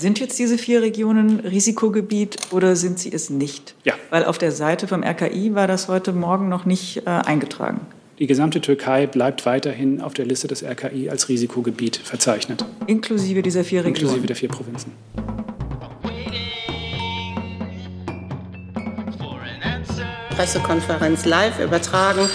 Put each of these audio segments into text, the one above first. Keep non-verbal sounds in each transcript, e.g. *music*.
Sind jetzt diese vier Regionen Risikogebiet oder sind sie es nicht? Ja. Weil auf der Seite vom RKI war das heute Morgen noch nicht äh, eingetragen. Die gesamte Türkei bleibt weiterhin auf der Liste des RKI als Risikogebiet verzeichnet. Inklusive dieser vier Regionen? Inklusive der vier Provinzen. Pressekonferenz live übertragen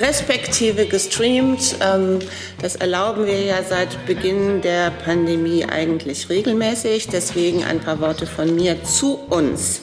respektive gestreamt. Ähm, das erlauben wir ja seit Beginn der Pandemie eigentlich regelmäßig. Deswegen ein paar Worte von mir zu uns.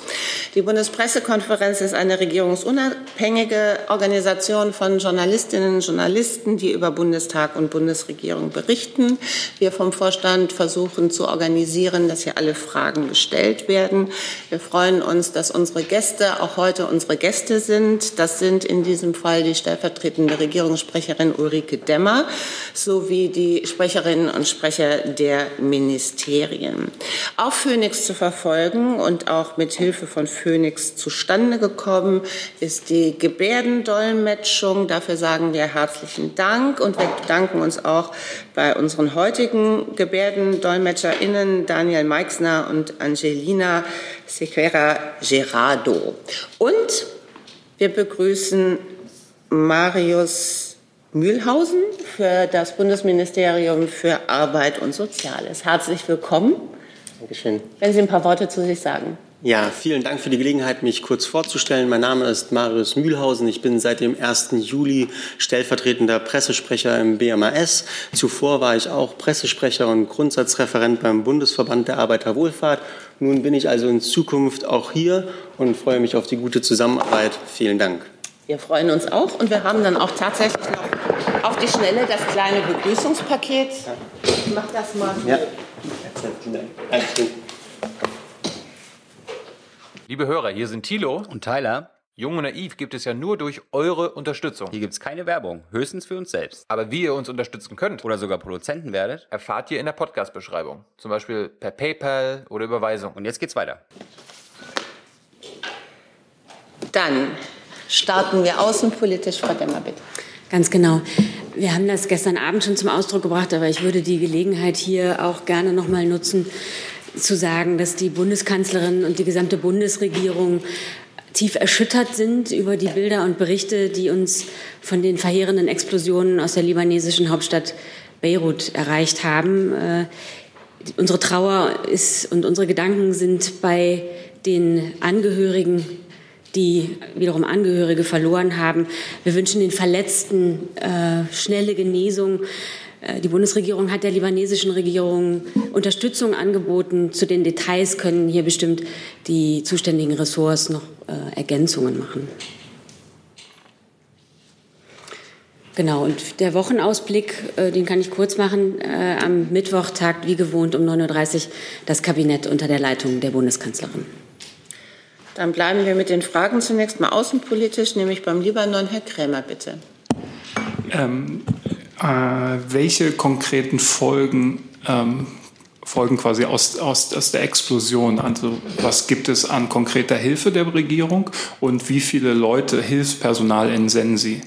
Die Bundespressekonferenz ist eine regierungsunabhängige Organisation von Journalistinnen und Journalisten, die über Bundestag und Bundesregierung berichten. Wir vom Vorstand versuchen zu organisieren, dass hier alle Fragen gestellt werden. Wir freuen uns, dass unsere Gäste auch heute unsere Gäste sind. Das sind in diesem Fall die stellvertretenden stellvertretende Regierungssprecherin Ulrike Demmer sowie die Sprecherinnen und Sprecher der Ministerien. Auf Phoenix zu verfolgen und auch mit Hilfe von Phoenix zustande gekommen ist die Gebärdendolmetschung. Dafür sagen wir herzlichen Dank und wir bedanken uns auch bei unseren heutigen GebärdendolmetscherInnen Daniel Meixner und Angelina Sequera Gerardo. Und wir begrüßen Marius Mühlhausen für das Bundesministerium für Arbeit und Soziales. Herzlich willkommen. Dankeschön. Wenn Sie ein paar Worte zu sich sagen. Ja, vielen Dank für die Gelegenheit, mich kurz vorzustellen. Mein Name ist Marius Mühlhausen. Ich bin seit dem 1. Juli stellvertretender Pressesprecher im BMAS. Zuvor war ich auch Pressesprecher und Grundsatzreferent beim Bundesverband der Arbeiterwohlfahrt. Nun bin ich also in Zukunft auch hier und freue mich auf die gute Zusammenarbeit. Vielen Dank. Wir freuen uns auch und wir haben dann auch tatsächlich noch auf die Schnelle das kleine Begrüßungspaket. Ich mach das mal. Ja. Liebe Hörer, hier sind Thilo und Tyler. Jung und Naiv gibt es ja nur durch eure Unterstützung. Hier gibt es keine Werbung, höchstens für uns selbst. Aber wie ihr uns unterstützen könnt oder sogar Produzenten werdet, erfahrt ihr in der Podcast-Beschreibung. Zum Beispiel per PayPal oder Überweisung. Und jetzt geht's weiter. Dann starten wir außenpolitisch. Frau Demmer, bitte. Ganz genau. Wir haben das gestern Abend schon zum Ausdruck gebracht, aber ich würde die Gelegenheit hier auch gerne noch mal nutzen, zu sagen, dass die Bundeskanzlerin und die gesamte Bundesregierung tief erschüttert sind über die Bilder und Berichte, die uns von den verheerenden Explosionen aus der libanesischen Hauptstadt Beirut erreicht haben. Äh, unsere Trauer ist und unsere Gedanken sind bei den Angehörigen die wiederum Angehörige verloren haben. Wir wünschen den Verletzten äh, schnelle Genesung. Äh, die Bundesregierung hat der libanesischen Regierung Unterstützung angeboten. Zu den Details können hier bestimmt die zuständigen Ressorts noch äh, Ergänzungen machen. Genau, und der Wochenausblick, äh, den kann ich kurz machen. Äh, am Mittwoch tagt wie gewohnt um 9.30 Uhr das Kabinett unter der Leitung der Bundeskanzlerin. Dann bleiben wir mit den Fragen zunächst mal außenpolitisch, nämlich beim Libanon. Herr Krämer, bitte. Ähm, äh, welche konkreten Folgen ähm, folgen quasi aus, aus, aus der Explosion? Also was gibt es an konkreter Hilfe der Regierung und wie viele Leute, Hilfspersonal entsenden Sie?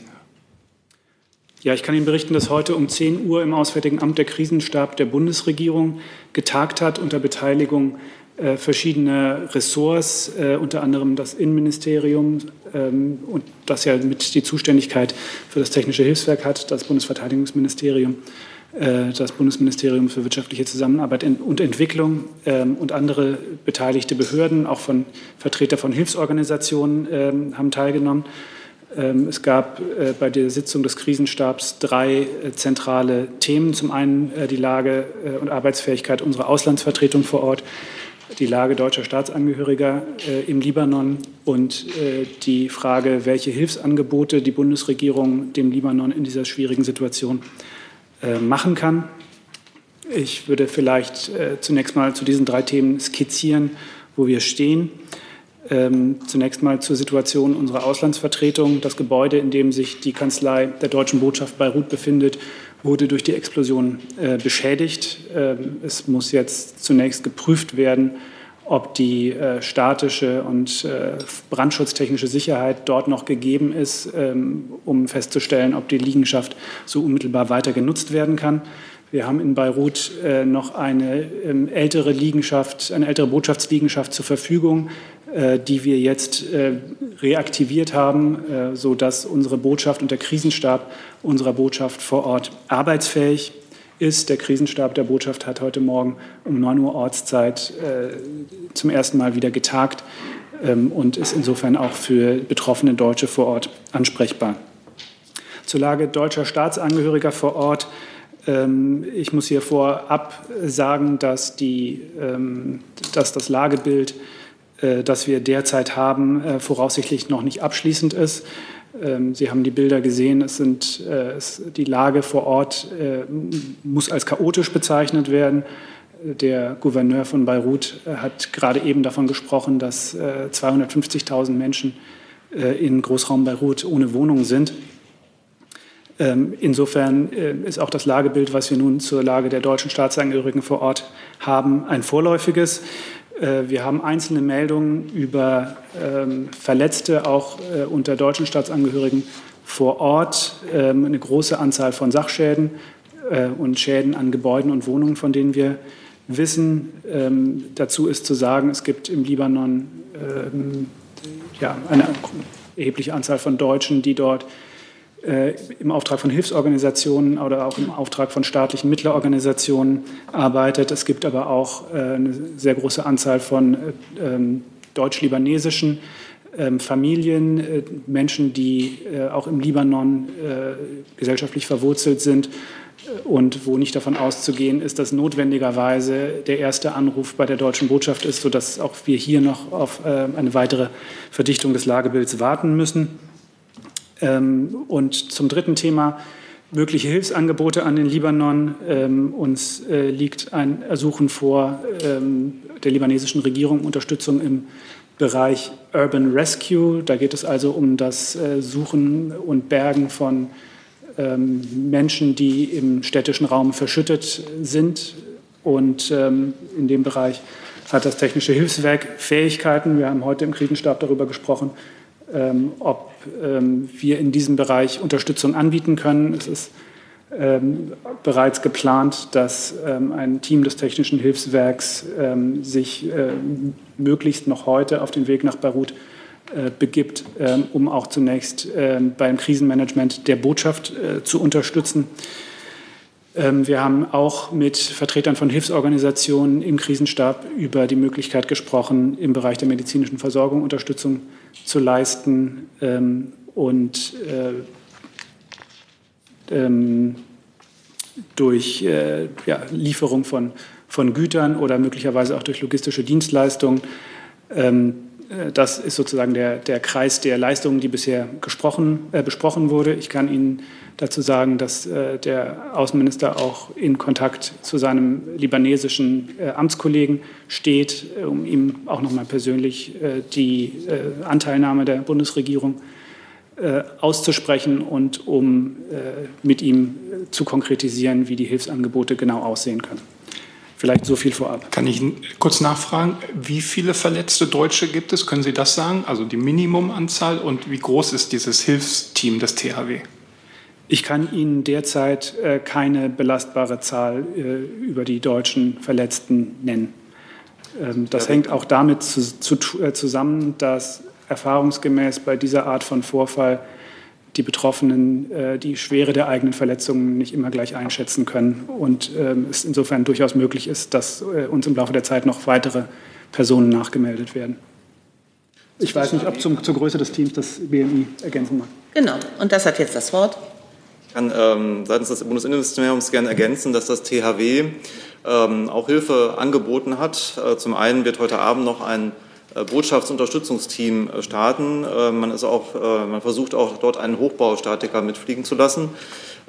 Ja, ich kann Ihnen berichten, dass heute um 10 Uhr im Auswärtigen Amt der Krisenstab der Bundesregierung getagt hat unter Beteiligung äh, verschiedene Ressorts, äh, unter anderem das Innenministerium ähm, und das ja mit die Zuständigkeit für das technische Hilfswerk hat, das Bundesverteidigungsministerium, äh, das Bundesministerium für wirtschaftliche Zusammenarbeit und Entwicklung ähm, und andere beteiligte Behörden, auch von Vertreter von Hilfsorganisationen ähm, haben teilgenommen. Ähm, es gab äh, bei der Sitzung des Krisenstabs drei äh, zentrale Themen. Zum einen äh, die Lage und Arbeitsfähigkeit unserer Auslandsvertretung vor Ort die Lage deutscher Staatsangehöriger äh, im Libanon und äh, die Frage, welche Hilfsangebote die Bundesregierung dem Libanon in dieser schwierigen Situation äh, machen kann. Ich würde vielleicht äh, zunächst mal zu diesen drei Themen skizzieren, wo wir stehen. Ähm, zunächst mal zur Situation unserer Auslandsvertretung. Das Gebäude, in dem sich die Kanzlei der deutschen Botschaft Beirut befindet, wurde durch die Explosion äh, beschädigt. Ähm, es muss jetzt zunächst geprüft werden, ob die äh, statische und äh, brandschutztechnische Sicherheit dort noch gegeben ist, ähm, um festzustellen, ob die Liegenschaft so unmittelbar weiter genutzt werden kann. Wir haben in Beirut äh, noch eine ähm, ältere Liegenschaft, eine ältere Botschaftsliegenschaft zur Verfügung, die wir jetzt äh, reaktiviert haben, äh, sodass unsere Botschaft und der Krisenstab unserer Botschaft vor Ort arbeitsfähig ist. Der Krisenstab der Botschaft hat heute Morgen um 9 Uhr Ortszeit äh, zum ersten Mal wieder getagt ähm, und ist insofern auch für betroffene Deutsche vor Ort ansprechbar. Zur Lage deutscher Staatsangehöriger vor Ort ähm, ich muss hier vorab sagen, dass, die, ähm, dass das Lagebild, äh, das wir derzeit haben, äh, voraussichtlich noch nicht abschließend ist. Ähm, Sie haben die Bilder gesehen. Es sind, äh, es, die Lage vor Ort muss als chaotisch bezeichnet werden. Der Gouverneur von Beirut hat gerade eben davon gesprochen, dass 250.000 Menschen in Großraum Beirut ohne Wohnung sind. Ähm, insofern äh, ist auch das Lagebild, was wir nun zur Lage der deutschen Staatsangehörigen vor Ort haben, ein vorläufiges. Äh, wir haben einzelne Meldungen über ähm, Verletzte auch äh, unter deutschen Staatsangehörigen vor Ort, ähm, eine große Anzahl von Sachschäden und Schäden an Gebäuden und Wohnungen, von denen wir wissen. Dazu ist zu sagen, es gibt im Libanon eine erhebliche Anzahl von Deutschen, die dort äh, im Auftrag von Hilfsorganisationen oder auch im Auftrag von staatlichen Mittlerorganisationen arbeitet. Es gibt aber auch äh, eine sehr große Anzahl von äh, ähm, deutsch-libanesischen ähm, Familien, äh, Menschen, die äh, auch im Libanon äh, gesellschaftlich verwurzelt sind und wo nicht davon auszugehen ist, dass notwendigerweise der erste Anruf bei der deutschen Botschaft ist, sodass auch wir hier noch auf eine weitere Verdichtung des Lagebilds warten müssen. Ähm, und zum dritten Thema mögliche Hilfsangebote an den Libanon. Ähm, uns äh, liegt ein Ersuchen vor ähm, der libanesischen Regierung Unterstützung im Bereich Urban Rescue. Da geht es also um das äh, Suchen und Bergen von Menschen, die im städtischen Raum verschüttet sind. Und in dem Bereich hat das Technische Hilfswerk Fähigkeiten. Wir haben heute im Krisenstab darüber gesprochen, ob ähm, wir in diesem Bereich Unterstützung anbieten können. Es ist ähm, bereits geplant, dass ein Team des Technischen Hilfswerks sich möglichst noch heute auf den Weg nach Beirut äh, begibt, um auch zunächst beim Krisenmanagement der Botschaft äh, zu unterstützen. Wir haben auch mit Vertretern von Hilfsorganisationen im Krisenstab über die Möglichkeit gesprochen, im Bereich der medizinischen Versorgung Unterstützung zu leisten ähm, und äh, ähm, durch äh, ja, Lieferung von, von Gütern oder möglicherweise auch durch logistische Dienstleistungen. Ähm, äh, das ist sozusagen der, der Kreis der Leistungen, die bisher gesprochen, äh, besprochen wurde. Ich kann Ihnen dazu sagen, dass äh, der Außenminister auch in Kontakt zu seinem libanesischen äh, Amtskollegen steht, äh, um ihm auch noch mal persönlich die Anteilnahme der Bundesregierung auszusprechen und um mit ihm zu konkretisieren, wie die Hilfsangebote genau aussehen können. Vielleicht so viel vorab. Kann ich kurz nachfragen, wie viele verletzte Deutsche gibt es? Können Sie das sagen? Also die Minimumanzahl und wie groß ist dieses Hilfsteam des THW? Ich kann Ihnen derzeit äh, keine belastbare Zahl äh, über die deutschen Verletzten nennen. Ähm, das hängt auch damit zu, zu, äh, zusammen, dass erfahrungsgemäß bei dieser Art von Vorfall die Betroffenen äh, die Schwere der eigenen Verletzungen nicht immer gleich einschätzen können und ähm, es insofern durchaus möglich ist, dass äh, uns im Laufe der Zeit noch weitere Personen nachgemeldet werden. Ich weiß nicht, ob zum, zur Größe des Teams das BMI ergänzen mag. Genau, und das hat jetzt das Wort ich kann ähm, seitens des Bundesinnenministeriums gerne ergänzen, dass das THW ähm, auch Hilfe angeboten hat. Äh, zum einen wird heute Abend noch ein Botschaftsunterstützungsteam äh, starten. Äh, man, ist auch, äh, man versucht auch dort einen Hochbaustatiker mitfliegen zu lassen,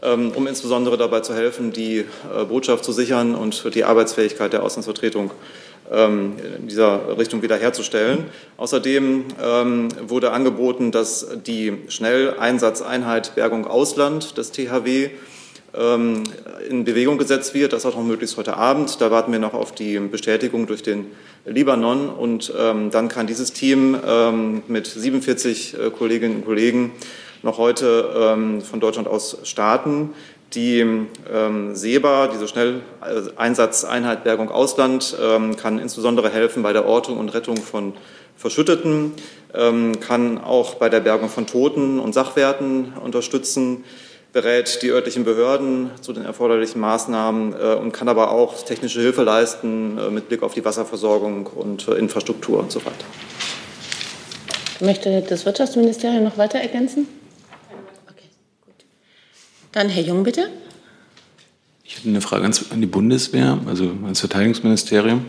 ähm, um insbesondere dabei zu helfen, die äh, Botschaft zu sichern und die Arbeitsfähigkeit der Auslandsvertretung ähm, in dieser Richtung wiederherzustellen. Außerdem ähm, wurde angeboten, dass die Schnelleinsatzeinheit Bergung Ausland des THW in Bewegung gesetzt wird. Das auch noch möglichst heute Abend. Da warten wir noch auf die Bestätigung durch den Libanon. Und dann kann dieses Team mit 47 äh, Kolleginnen und Kollegen noch heute von Deutschland aus starten. Die ähm, SEBA, diese Schnelleinsatzeinheit Bergung Ausland, ähm, kann insbesondere helfen bei der Ortung und Rettung von Verschütteten, ähm, kann auch bei der Bergung von Toten und Sachwerten unterstützen, berät die örtlichen Behörden zu den erforderlichen Maßnahmen äh, und kann aber auch technische Hilfe leisten äh, mit Blick auf die Wasserversorgung und äh, Infrastruktur und so weiter. Möchte das Wirtschaftsministerium noch weiter ergänzen? Okay, gut. Dann Herr Jung, bitte. Ich hätte eine Frage an die Bundeswehr, also ans Verteidigungsministerium.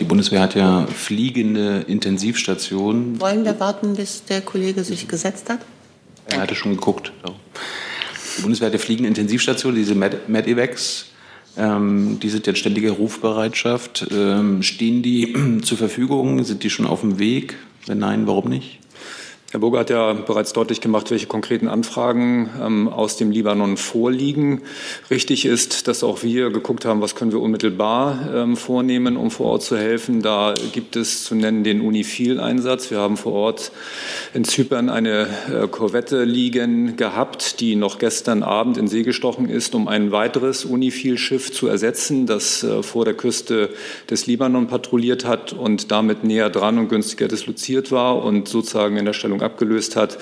Die Bundeswehr hat ja fliegende Intensivstationen. Wollen wir warten, bis der Kollege sich gesetzt hat? Er hatte schon geguckt. Die Bundeswehr hat ja fliegende Intensivstationen, diese Medivacs. Ähm, die sind ja in ständiger Rufbereitschaft. Ähm, stehen die *clears throat* zur Verfügung? Sind die schon auf dem Weg? Wenn nein, warum nicht? Herr Burger hat ja bereits deutlich gemacht, welche konkreten Anfragen ähm, aus dem Libanon vorliegen. Richtig ist, dass auch wir geguckt haben, was können wir unmittelbar ähm, vornehmen, um vor Ort zu helfen. Da gibt es zu nennen den Unifil-Einsatz. Wir haben vor Ort in Zypern eine äh, Korvette liegen gehabt, die noch gestern Abend in See gestochen ist, um ein weiteres Unifil-Schiff zu ersetzen, das äh, vor der Küste des Libanon patrouilliert hat und damit näher dran und günstiger disloziert war und sozusagen in der Stellung Besatzung abgelöst hat,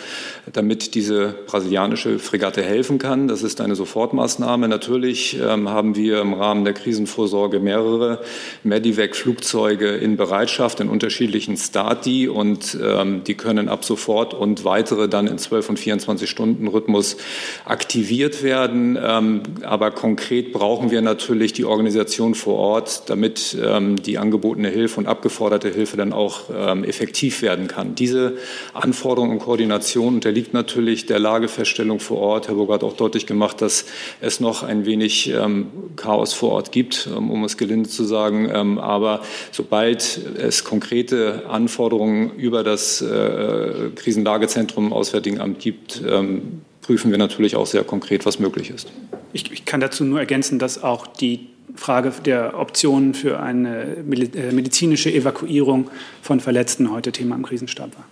damit diese brasilianische Fregatte helfen kann. Das ist eine Sofortmaßnahme. Natürlich ähm, haben wir im Rahmen der Krisenvorsorge mehrere Medivac-Flugzeuge in Bereitschaft in unterschiedlichen Stati und ähm, die können ab sofort und weitere dann in 12 und 24 Stunden Rhythmus aktiviert werden. Ähm, aber konkret brauchen wir natürlich die Organisation vor Ort, damit ähm, die angebotene Hilfe und abgeforderte Hilfe dann auch ähm, effektiv werden kann. Diese Anforderungen Anforderungen und Koordination unterliegt natürlich der Lagefeststellung vor Ort. Herr Burger hat auch deutlich gemacht, dass es noch ein wenig ähm, Chaos vor Ort gibt, ähm, um es gelinde zu sagen. Ähm, aber sobald es konkrete Anforderungen über das äh, Krisenlagezentrum Auswärtigen Amt gibt, ähm, prüfen wir natürlich auch sehr konkret, was möglich ist. Ich, ich kann dazu nur ergänzen, dass auch die Frage der Optionen für eine äh, medizinische Evakuierung von Verletzten heute Thema im Krisenstab war.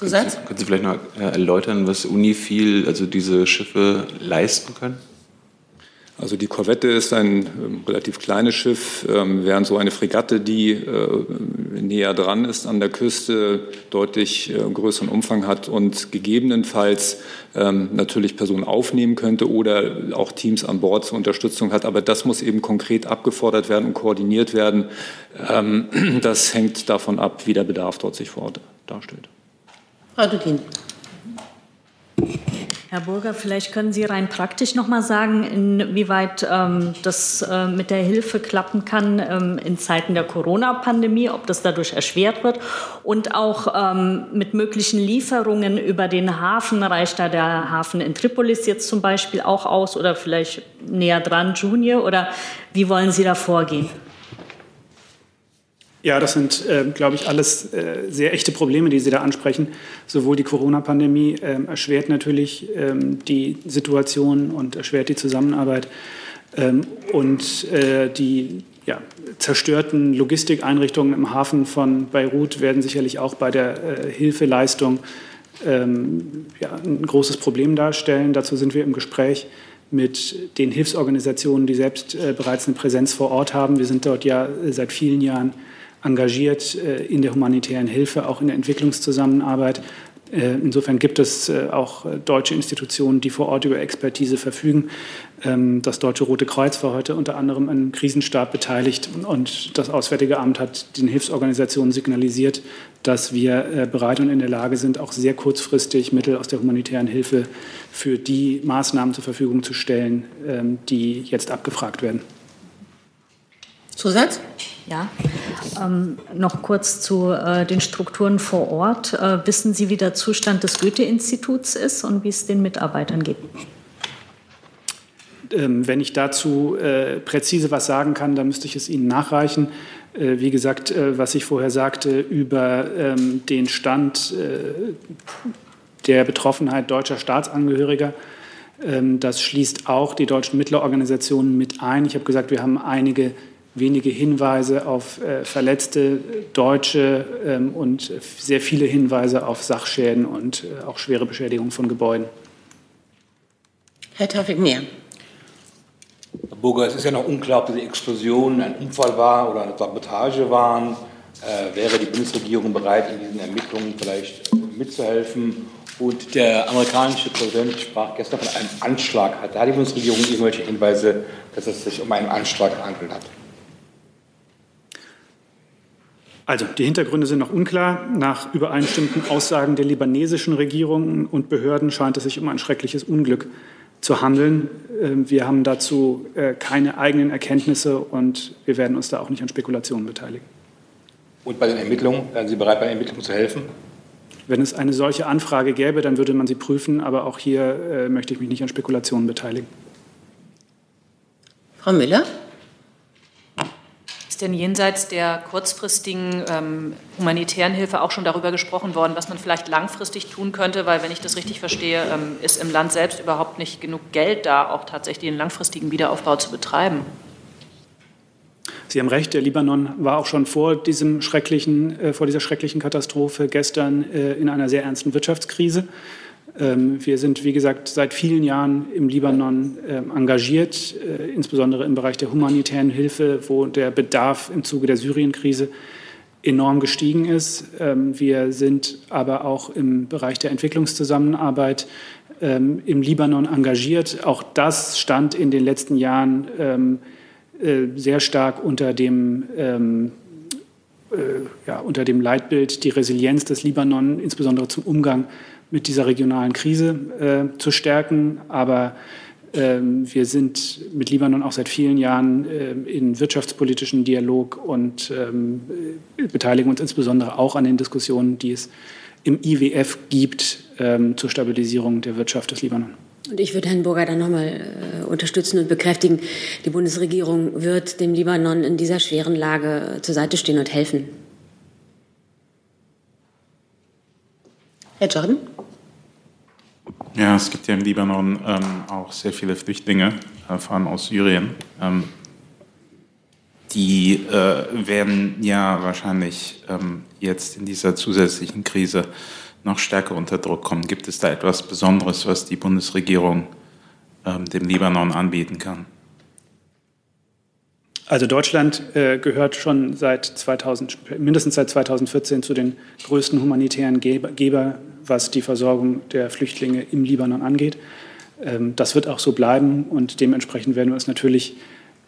Zusatz? Können Sie vielleicht noch äh, erläutern, was Unifil, also diese Schiffe leisten können? Also die Korvette ist ein ähm, relativ kleines Schiff, ähm, während so eine Fregatte, die äh, näher dran ist an der Küste, deutlich äh, größeren Umfang hat und gegebenenfalls ähm, natürlich Personen aufnehmen könnte oder auch Teams an Bord zur Unterstützung hat. Aber das muss eben konkret abgefordert werden und koordiniert werden. *clears throat* Das hängt davon ab, wie der Bedarf dort sich vor Ort darstellt. Frau Dudin. Herr Burger, vielleicht können Sie rein praktisch noch mal sagen, inwieweit ähm, das äh, mit der Hilfe klappen kann ähm, in Zeiten der Corona-Pandemie, ob das dadurch erschwert wird und auch ähm, mit möglichen Lieferungen über den Hafen. Reicht da der Hafen in Tripolis jetzt zum Beispiel auch aus oder vielleicht näher dran Junior oder wie wollen Sie da vorgehen? Ja, das sind, äh, glaube ich, alles äh, sehr echte Probleme, die Sie da ansprechen. Sowohl die Corona-Pandemie äh, erschwert natürlich ähm, die Situation und erschwert die Zusammenarbeit. Ähm, und äh, die ja, zerstörten Logistikeinrichtungen im Hafen von Beirut werden sicherlich auch bei der äh, Hilfeleistung ähm, ja, ein großes Problem darstellen. Dazu sind wir im Gespräch mit den Hilfsorganisationen, die selbst äh, bereits eine Präsenz vor Ort haben. Wir sind dort ja seit vielen Jahren engagiert äh, in der humanitären Hilfe, auch in der Entwicklungszusammenarbeit. Äh, insofern gibt es äh, auch deutsche Institutionen, die vor Ort über Expertise verfügen. Ähm, das Deutsche Rote Kreuz war heute unter anderem am Krisenstab beteiligt und das Auswärtige Amt hat den Hilfsorganisationen signalisiert, dass wir bereit und in der Lage sind, auch sehr kurzfristig Mittel aus der humanitären Hilfe für die Maßnahmen zur Verfügung zu stellen, ähm, die jetzt abgefragt werden. Zusatz? Ja, ähm, noch kurz zu äh, den Strukturen vor Ort. Äh, wissen Sie, wie der Zustand des Goethe-Instituts ist und wie es den Mitarbeitern geht? Ähm, wenn ich dazu äh, präzise was sagen kann, dann müsste ich es Ihnen nachreichen. Äh, wie gesagt, äh, was ich vorher sagte über ähm, den Stand äh, der Betroffenheit deutscher Staatsangehöriger, ähm, das schließt auch die deutschen Mittlerorganisationen mit ein. Ich habe gesagt, wir haben einige wenige Hinweise auf äh, verletzte Deutsche ähm, und sehr viele Hinweise auf Sachschäden und äh, auch schwere Beschädigungen von Gebäuden. Herr Taufik Mehr. Herr Burger, es ist ja noch unklar, ob diese Explosion ein Unfall war oder eine Sabotage waren. Äh, wäre die Bundesregierung bereit, in diesen Ermittlungen vielleicht mitzuhelfen? Und der amerikanische Präsident sprach gestern von einem Anschlag. Hat da die Bundesregierung irgendwelche Hinweise, dass es sich um einen Anschlag gehandelt hat? Also, die Hintergründe sind noch unklar. Nach übereinstimmenden Aussagen der libanesischen Regierung und Behörden scheint es sich um ein schreckliches Unglück zu handeln. Ähm, wir haben dazu äh, keine eigenen Erkenntnisse und wir werden uns da auch nicht an Spekulationen beteiligen. Und bei den Ermittlungen, wären Sie bereit, bei den Ermittlungen zu helfen? Wenn es eine solche Anfrage gäbe, dann würde man sie prüfen, aber auch hier äh, möchte ich mich nicht an Spekulationen beteiligen. Frau Müller? Denn jenseits der kurzfristigen ähm, humanitären Hilfe auch schon darüber gesprochen worden, was man vielleicht langfristig tun könnte? Weil, wenn ich das richtig verstehe, ähm, ist im Land selbst überhaupt nicht genug Geld da, auch tatsächlich den langfristigen Wiederaufbau zu betreiben. Sie haben recht, der Libanon war auch schon vor, diesem schrecklichen, äh, vor dieser schrecklichen Katastrophe gestern äh, in einer sehr ernsten Wirtschaftskrise. Ähm, wir sind, wie gesagt, seit vielen Jahren im Libanon äh, engagiert, äh, insbesondere im Bereich der humanitären Hilfe, wo der Bedarf im Zuge der Syrienkrise enorm gestiegen ist. Ähm, wir sind aber auch im Bereich der Entwicklungszusammenarbeit ähm, im Libanon engagiert. Auch das stand in den letzten Jahren ähm, äh, sehr stark unter dem, ähm, äh, ja, unter dem Leitbild, die Resilienz des Libanon, insbesondere zum Umgang mit dieser regionalen Krise äh, zu stärken. Aber ähm, wir sind mit Libanon auch seit vielen Jahren äh, in wirtschaftspolitischen Dialog und ähm, beteiligen uns insbesondere auch an den Diskussionen, die es im IWF gibt ähm, zur Stabilisierung der Wirtschaft des Libanon. Und ich würde Herrn Burger dann nochmal äh, unterstützen und bekräftigen, die Bundesregierung wird dem Libanon in dieser schweren Lage zur Seite stehen und helfen. Herr Jordan? Ja, es gibt ja im Libanon ähm, auch sehr viele Flüchtlinge, äh, vor allem aus Syrien. Ähm, die äh, werden ja wahrscheinlich ähm, jetzt in dieser zusätzlichen Krise noch stärker unter Druck kommen. Gibt es da etwas Besonderes, was die Bundesregierung ähm, dem Libanon anbieten kann? Also Deutschland äh, gehört schon seit 2000, mindestens seit 2014 zu den größten humanitären Geber, was die Versorgung der Flüchtlinge im Libanon angeht. Ähm, das wird auch so bleiben und dementsprechend werden wir uns natürlich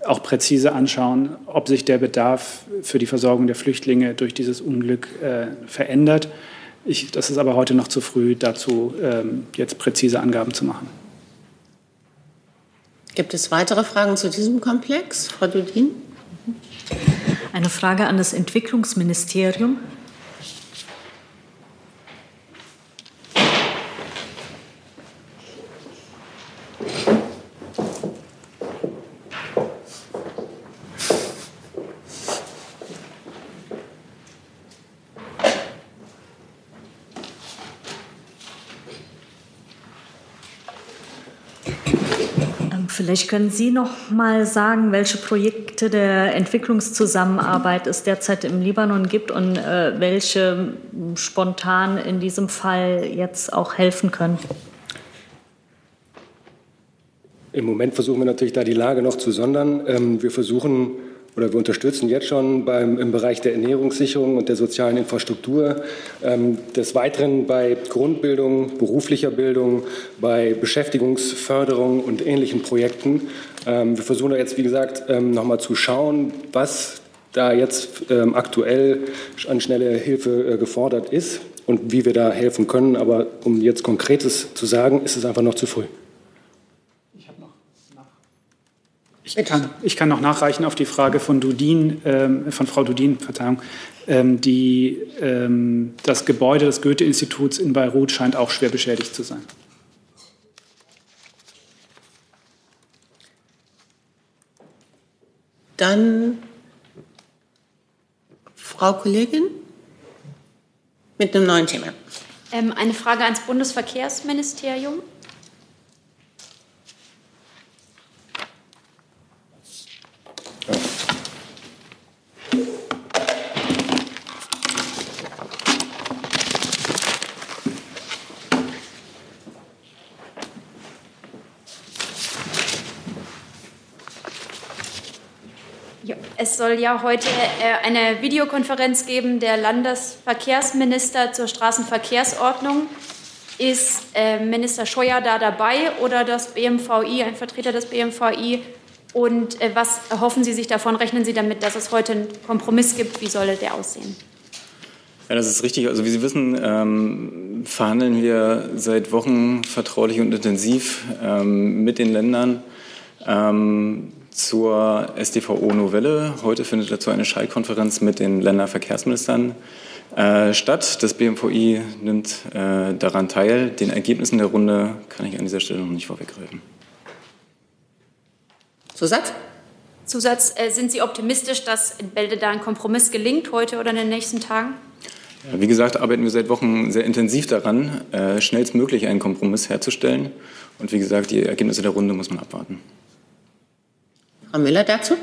auch präzise anschauen, ob sich der Bedarf für die Versorgung der Flüchtlinge durch dieses Unglück äh, verändert. Ich, das ist aber heute noch zu früh, dazu ähm, jetzt präzise Angaben zu machen. Gibt es weitere Fragen zu diesem Komplex? Frau Dudin? Eine Frage an das Entwicklungsministerium. Vielleicht können Sie noch mal sagen, welche Projekte der Entwicklungszusammenarbeit es derzeit im Libanon gibt und äh, welche spontan in diesem Fall jetzt auch helfen können. Im Moment versuchen wir natürlich da die Lage noch zu sondern. Ähm, wir versuchen oder wir unterstützen jetzt schon beim, im Bereich der Ernährungssicherung und der sozialen Infrastruktur, ähm, des Weiteren bei Grundbildung, beruflicher Bildung, bei Beschäftigungsförderung und ähnlichen Projekten. Ähm, wir versuchen da jetzt, wie gesagt, ähm, nochmal zu schauen, was da jetzt ähm, aktuell an schnelle Hilfe äh, gefordert ist und wie wir da helfen können. Aber um jetzt Konkretes zu sagen, ist es einfach noch zu früh. Ich kann, ich kann noch nachreichen auf die Frage von Dudin, ähm, von Frau Dudin, Verzeihung. Ähm, die, ähm, das Gebäude des Goethe-Instituts in Beirut scheint auch schwer beschädigt zu sein. Dann Frau Kollegin mit einem neuen Thema. Ähm, eine Frage ans Bundesverkehrsministerium. Es soll ja heute äh, eine Videokonferenz geben der Landesverkehrsminister zur Straßenverkehrsordnung. Ist äh, Minister Scheuer da dabei oder das BMVI, ein Vertreter des BMVI? Und äh, was erhoffen Sie sich davon? Rechnen Sie damit, dass es heute einen Kompromiss gibt? Wie soll der aussehen? Ja, das ist richtig. Also wie Sie wissen, ähm, verhandeln wir seit Wochen vertraulich und intensiv ähm, mit den Ländern ähm, zur SDVO-Novelle. Heute findet dazu eine Schallkonferenz mit den Länderverkehrsministern äh, statt. Das BMVI nimmt äh, daran teil. Den Ergebnissen der Runde kann ich an dieser Stelle noch nicht vorweggreifen. Zusatz? Zusatz, äh, sind Sie optimistisch, dass in Bälde da ein Kompromiss gelingt, heute oder in den nächsten Tagen? Ja, wie gesagt, arbeiten wir seit Wochen sehr intensiv daran, äh, schnellstmöglich einen Kompromiss herzustellen. Und wie gesagt, die Ergebnisse der Runde muss man abwarten. Frau Müller dazu?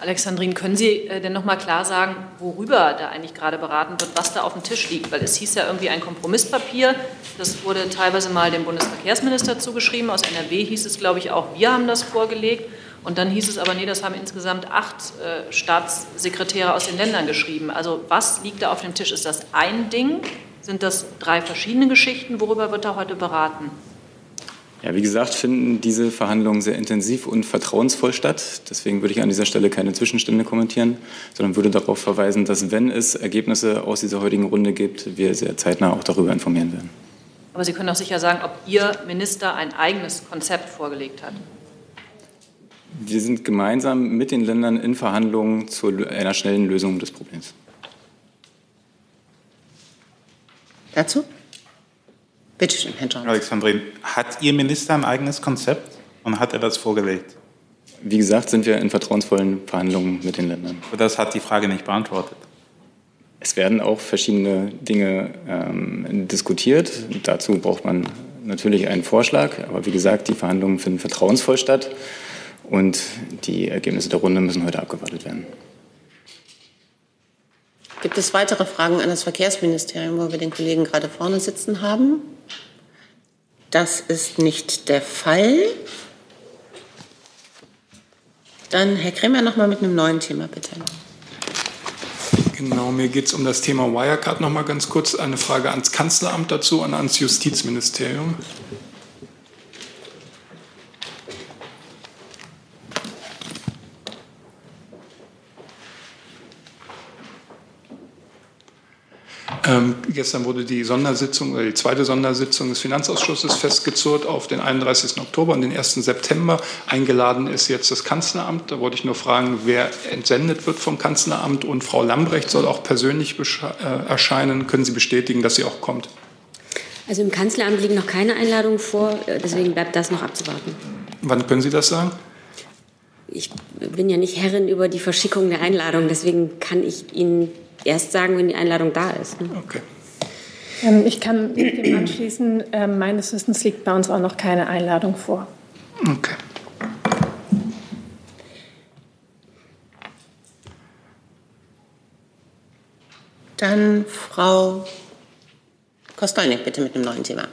Alexandrin, können Sie äh, denn noch mal klar sagen, worüber da eigentlich gerade beraten wird, was da auf dem Tisch liegt? Weil es hieß ja irgendwie ein Kompromisspapier. Das wurde teilweise mal dem Bundesverkehrsminister zugeschrieben. Aus NRW hieß es, glaube ich, auch wir haben das vorgelegt. Und dann hieß es aber, nee, das haben insgesamt acht äh, Staatssekretäre aus den Ländern geschrieben. Also was liegt da auf dem Tisch? Ist das ein Ding? Sind das drei verschiedene Geschichten? Worüber wird da heute beraten? Ja, wie gesagt, finden diese Verhandlungen sehr intensiv und vertrauensvoll statt. Deswegen würde ich an dieser Stelle keine Zwischenstände kommentieren, sondern würde darauf verweisen, dass wenn es Ergebnisse aus dieser heutigen Runde gibt, wir sehr zeitnah auch darüber informieren werden. Aber Sie können doch sicher sagen, ob Ihr Minister ein eigenes Konzept vorgelegt hat. Wir sind gemeinsam mit den Ländern in Verhandlungen zu einer schnellen Lösung des Problems. Dazu? Bitte schön, Herr John. Alexandrin, hat Ihr Minister ein eigenes Konzept und hat er das vorgelegt? Wie gesagt, sind wir in vertrauensvollen Verhandlungen mit den Ländern. Das hat die Frage nicht beantwortet. Es werden auch verschiedene Dinge ähm, diskutiert. Dazu braucht man natürlich einen Vorschlag. Aber wie gesagt, die Verhandlungen finden vertrauensvoll statt. Und die Ergebnisse der Runde müssen heute abgewartet werden. Gibt es weitere Fragen an das Verkehrsministerium, wo wir den Kollegen gerade vorne sitzen haben? Das ist nicht der Fall. Dann Herr Kremer noch mal mit einem neuen Thema, bitte. Genau, mir geht es um das Thema Wirecard noch mal ganz kurz. Eine Frage ans Kanzleramt dazu und ans Justizministerium. Ähm, gestern wurde die Sondersitzung, oder die zweite Sondersitzung des Finanzausschusses festgezurrt auf den 31. Oktober und den 1. September. Eingeladen ist jetzt das Kanzleramt. Da wollte ich nur fragen, wer entsendet wird vom Kanzleramt und Frau Lambrecht soll auch persönlich äh, erscheinen. Können Sie bestätigen, dass sie auch kommt? Also im Kanzleramt liegen noch keine Einladungen vor, deswegen bleibt das noch abzuwarten. Wann können Sie das sagen? Ich bin ja nicht Herrin über die Verschickung der Einladung, deswegen kann ich Ihnen erst sagen, wenn die Einladung da ist. Ne? Okay. Ähm, ich kann dem anschließen, äh, meines Wissens liegt bei uns auch noch keine Einladung vor. Okay. Dann Frau Kostolnik, bitte mit einem neuen Thema.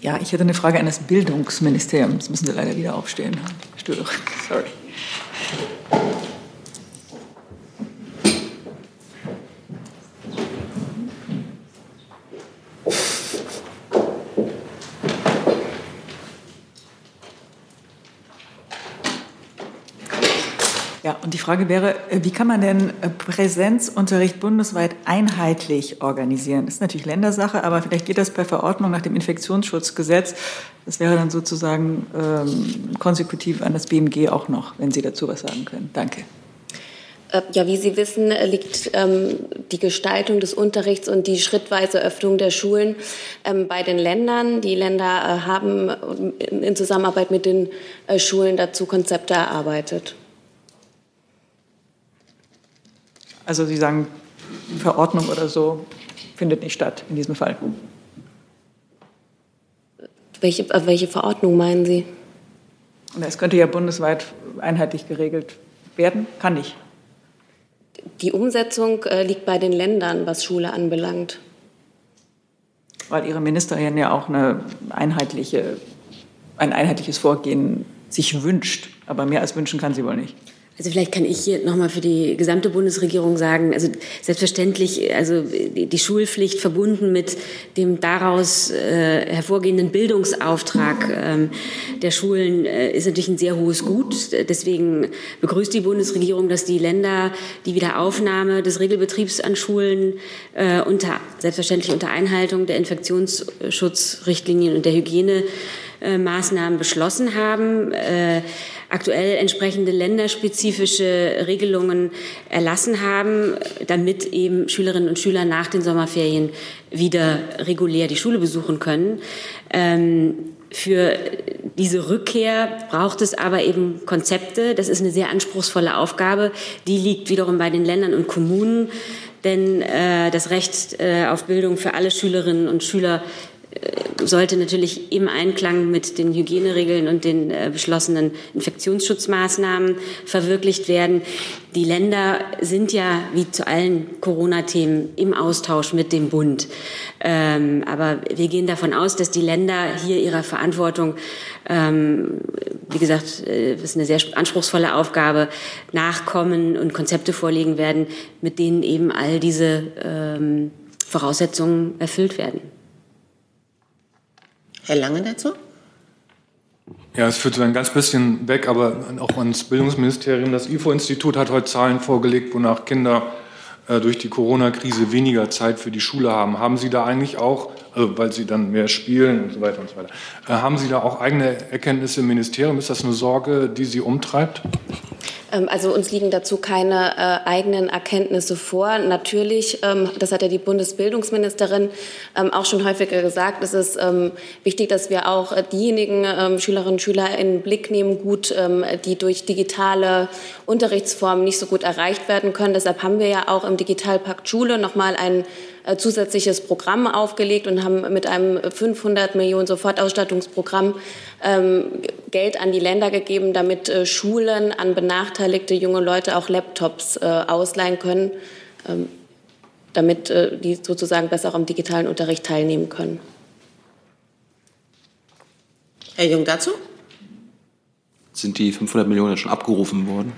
Ja, ich hätte eine Frage an das Bildungsministerium. Das müssen Sie leider wieder aufstehen. Störe. Sorry. Ja, und die Frage wäre, äh, wie kann man denn äh, Präsenzunterricht bundesweit einheitlich organisieren? Das ist natürlich Ländersache, aber vielleicht geht das per Verordnung nach dem Infektionsschutzgesetz. Das wäre dann sozusagen ähm, konsekutiv an das BMG auch noch, wenn Sie dazu was sagen können. Danke. Äh, ja, wie Sie wissen, liegt ähm, die Gestaltung des Unterrichts und die schrittweise Öffnung der Schulen ähm, bei den Ländern. Die Länder äh, haben in, Zusammenarbeit mit den äh, Schulen dazu Konzepte erarbeitet. Also Sie sagen, Verordnung oder so findet nicht statt in diesem Fall. Welche, welche Verordnung meinen Sie? Es könnte ja bundesweit einheitlich geregelt werden, kann nicht. Die Umsetzung äh, liegt bei den Ländern, was Schule anbelangt. Weil Ihre Ministerin ja auch eine einheitliche, ein einheitliches Vorgehen sich wünscht. Aber mehr als wünschen kann sie wohl nicht. Also vielleicht kann ich hier nochmal für die gesamte Bundesregierung sagen, also selbstverständlich, also die Schulpflicht verbunden mit dem daraus äh, hervorgehenden Bildungsauftrag ähm, der Schulen äh, ist natürlich ein sehr hohes Gut. Deswegen begrüßt die Bundesregierung, dass die Länder die Wiederaufnahme des Regelbetriebs an Schulen äh, unter, selbstverständlich unter Einhaltung der Infektionsschutzrichtlinien und der Hygienemaßnahmen beschlossen haben. Aktuell entsprechende länderspezifische Regelungen erlassen haben, damit eben Schülerinnen und Schüler nach den Sommerferien wieder regulär die Schule besuchen können. Ähm, für diese Rückkehr braucht es aber eben Konzepte. Das ist eine sehr anspruchsvolle Aufgabe. Die liegt wiederum bei den Ländern und Kommunen. Denn äh, das Recht äh, auf Bildung für alle Schülerinnen und Schüler sollte natürlich im Einklang mit den Hygieneregeln und den äh, beschlossenen Infektionsschutzmaßnahmen verwirklicht werden. Die Länder sind ja wie zu allen Corona-Themen im Austausch mit dem Bund. Ähm, aber wir gehen davon aus, dass die Länder hier ihrer Verantwortung, ähm, wie gesagt, äh, das ist eine sehr anspruchsvolle Aufgabe, nachkommen und Konzepte vorlegen werden, mit denen eben all diese ähm, Voraussetzungen erfüllt werden. Herr Lange dazu? Ja, es führt so ein ganz bisschen weg, aber auch ans Bildungsministerium. Das IFO-Institut hat heute Zahlen vorgelegt, wonach Kinder äh, durch die Corona-Krise weniger Zeit für die Schule haben. Haben Sie da eigentlich auch, also weil Sie dann mehr spielen und so weiter und so weiter, äh, haben Sie da auch eigene Erkenntnisse im Ministerium? Ist das eine Sorge, die Sie umtreibt? Ähm, also uns liegen dazu keine äh, eigenen Erkenntnisse vor. Natürlich, ähm, das hat ja die Bundesbildungsministerin ähm, auch schon häufiger gesagt, es ist ähm, wichtig, dass wir auch äh, diejenigen ähm, Schülerinnen und Schüler in den Blick nehmen, gut, ähm, die durch digitale Unterrichtsformen nicht so gut erreicht werden können. Deshalb haben wir ja auch im Digitalpakt Schule nochmal ein äh, zusätzliches Programm aufgelegt und haben mit einem 500 Millionen Sofortausstattungsprogramm ähm, Geld an die Länder gegeben, damit äh, Schulen an benachteiligte junge Leute auch Laptops äh, ausleihen können, ähm, damit äh, die sozusagen besser auch am digitalen Unterricht teilnehmen können. Herr Jung dazu? Sind die 500 Millionen schon abgerufen worden?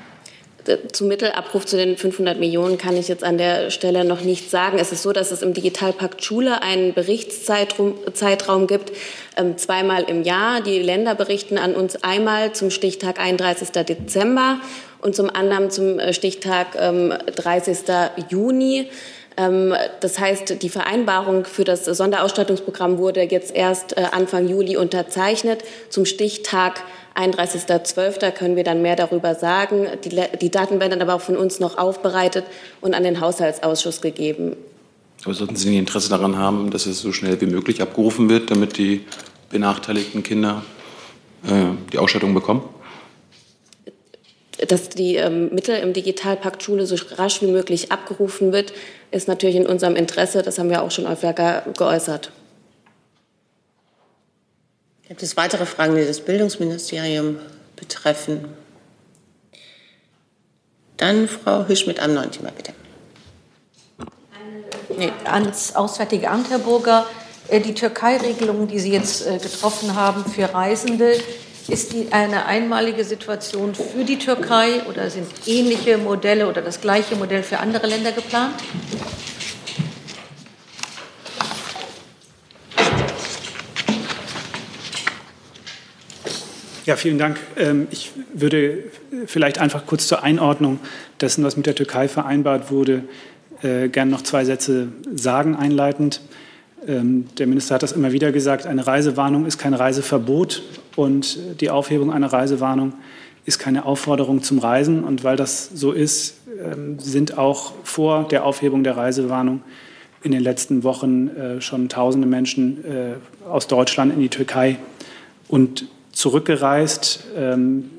Zum Mittelabruf zu den 500 Millionen kann ich jetzt an der Stelle noch nicht sagen. Es ist so, dass es im Digitalpakt Schule einen Berichtszeitraum gibt, ähm, zweimal im Jahr. Die Länder berichten an uns einmal zum Stichtag 31. Dezember und zum anderen zum äh, Stichtag 30. Ähm, Juni. Ähm, das heißt, die Vereinbarung für das Sonderausstattungsprogramm wurde jetzt erst äh, Anfang Juli unterzeichnet. Zum Stichtag 31.12. können wir dann mehr darüber sagen. Die, Daten werden dann aber auch von uns noch aufbereitet und an den Haushaltsausschuss gegeben. Aber sollten Sie nicht Interesse daran haben, dass es so schnell wie möglich abgerufen wird, damit die benachteiligten Kinder äh, die Ausstattung bekommen? Dass die ähm, Mittel im Digitalpakt Schule so rasch wie möglich abgerufen wird, ist natürlich in unserem Interesse. Das haben wir auch schon häufiger geäußert. Gibt es weitere Fragen, die das Bildungsministerium betreffen? Dann Frau Hüsch mit einem neuen Thema, bitte. Nee. Ans Auswärtige Amt, Herr Burger. Äh, die Türkei-Regelung, die Sie jetzt äh, getroffen haben für Reisende, ist die eine einmalige Situation für die Türkei oder sind ähnliche Modelle oder das gleiche Modell für andere Länder geplant? Ja, vielen Dank. Ähm, ich würde vielleicht einfach kurz zur Einordnung dessen, was mit der Türkei vereinbart wurde, äh, gerne noch zwei Sätze sagen einleitend. Ähm, der Minister hat das immer wieder gesagt, eine Reisewarnung ist kein Reiseverbot und die Aufhebung einer Reisewarnung ist keine Aufforderung zum Reisen. Und weil das so ist, ähm, sind auch vor der Aufhebung der Reisewarnung in den letzten Wochen äh, schon tausende Menschen äh, aus Deutschland in die Türkei und zurückgereist. Ähm,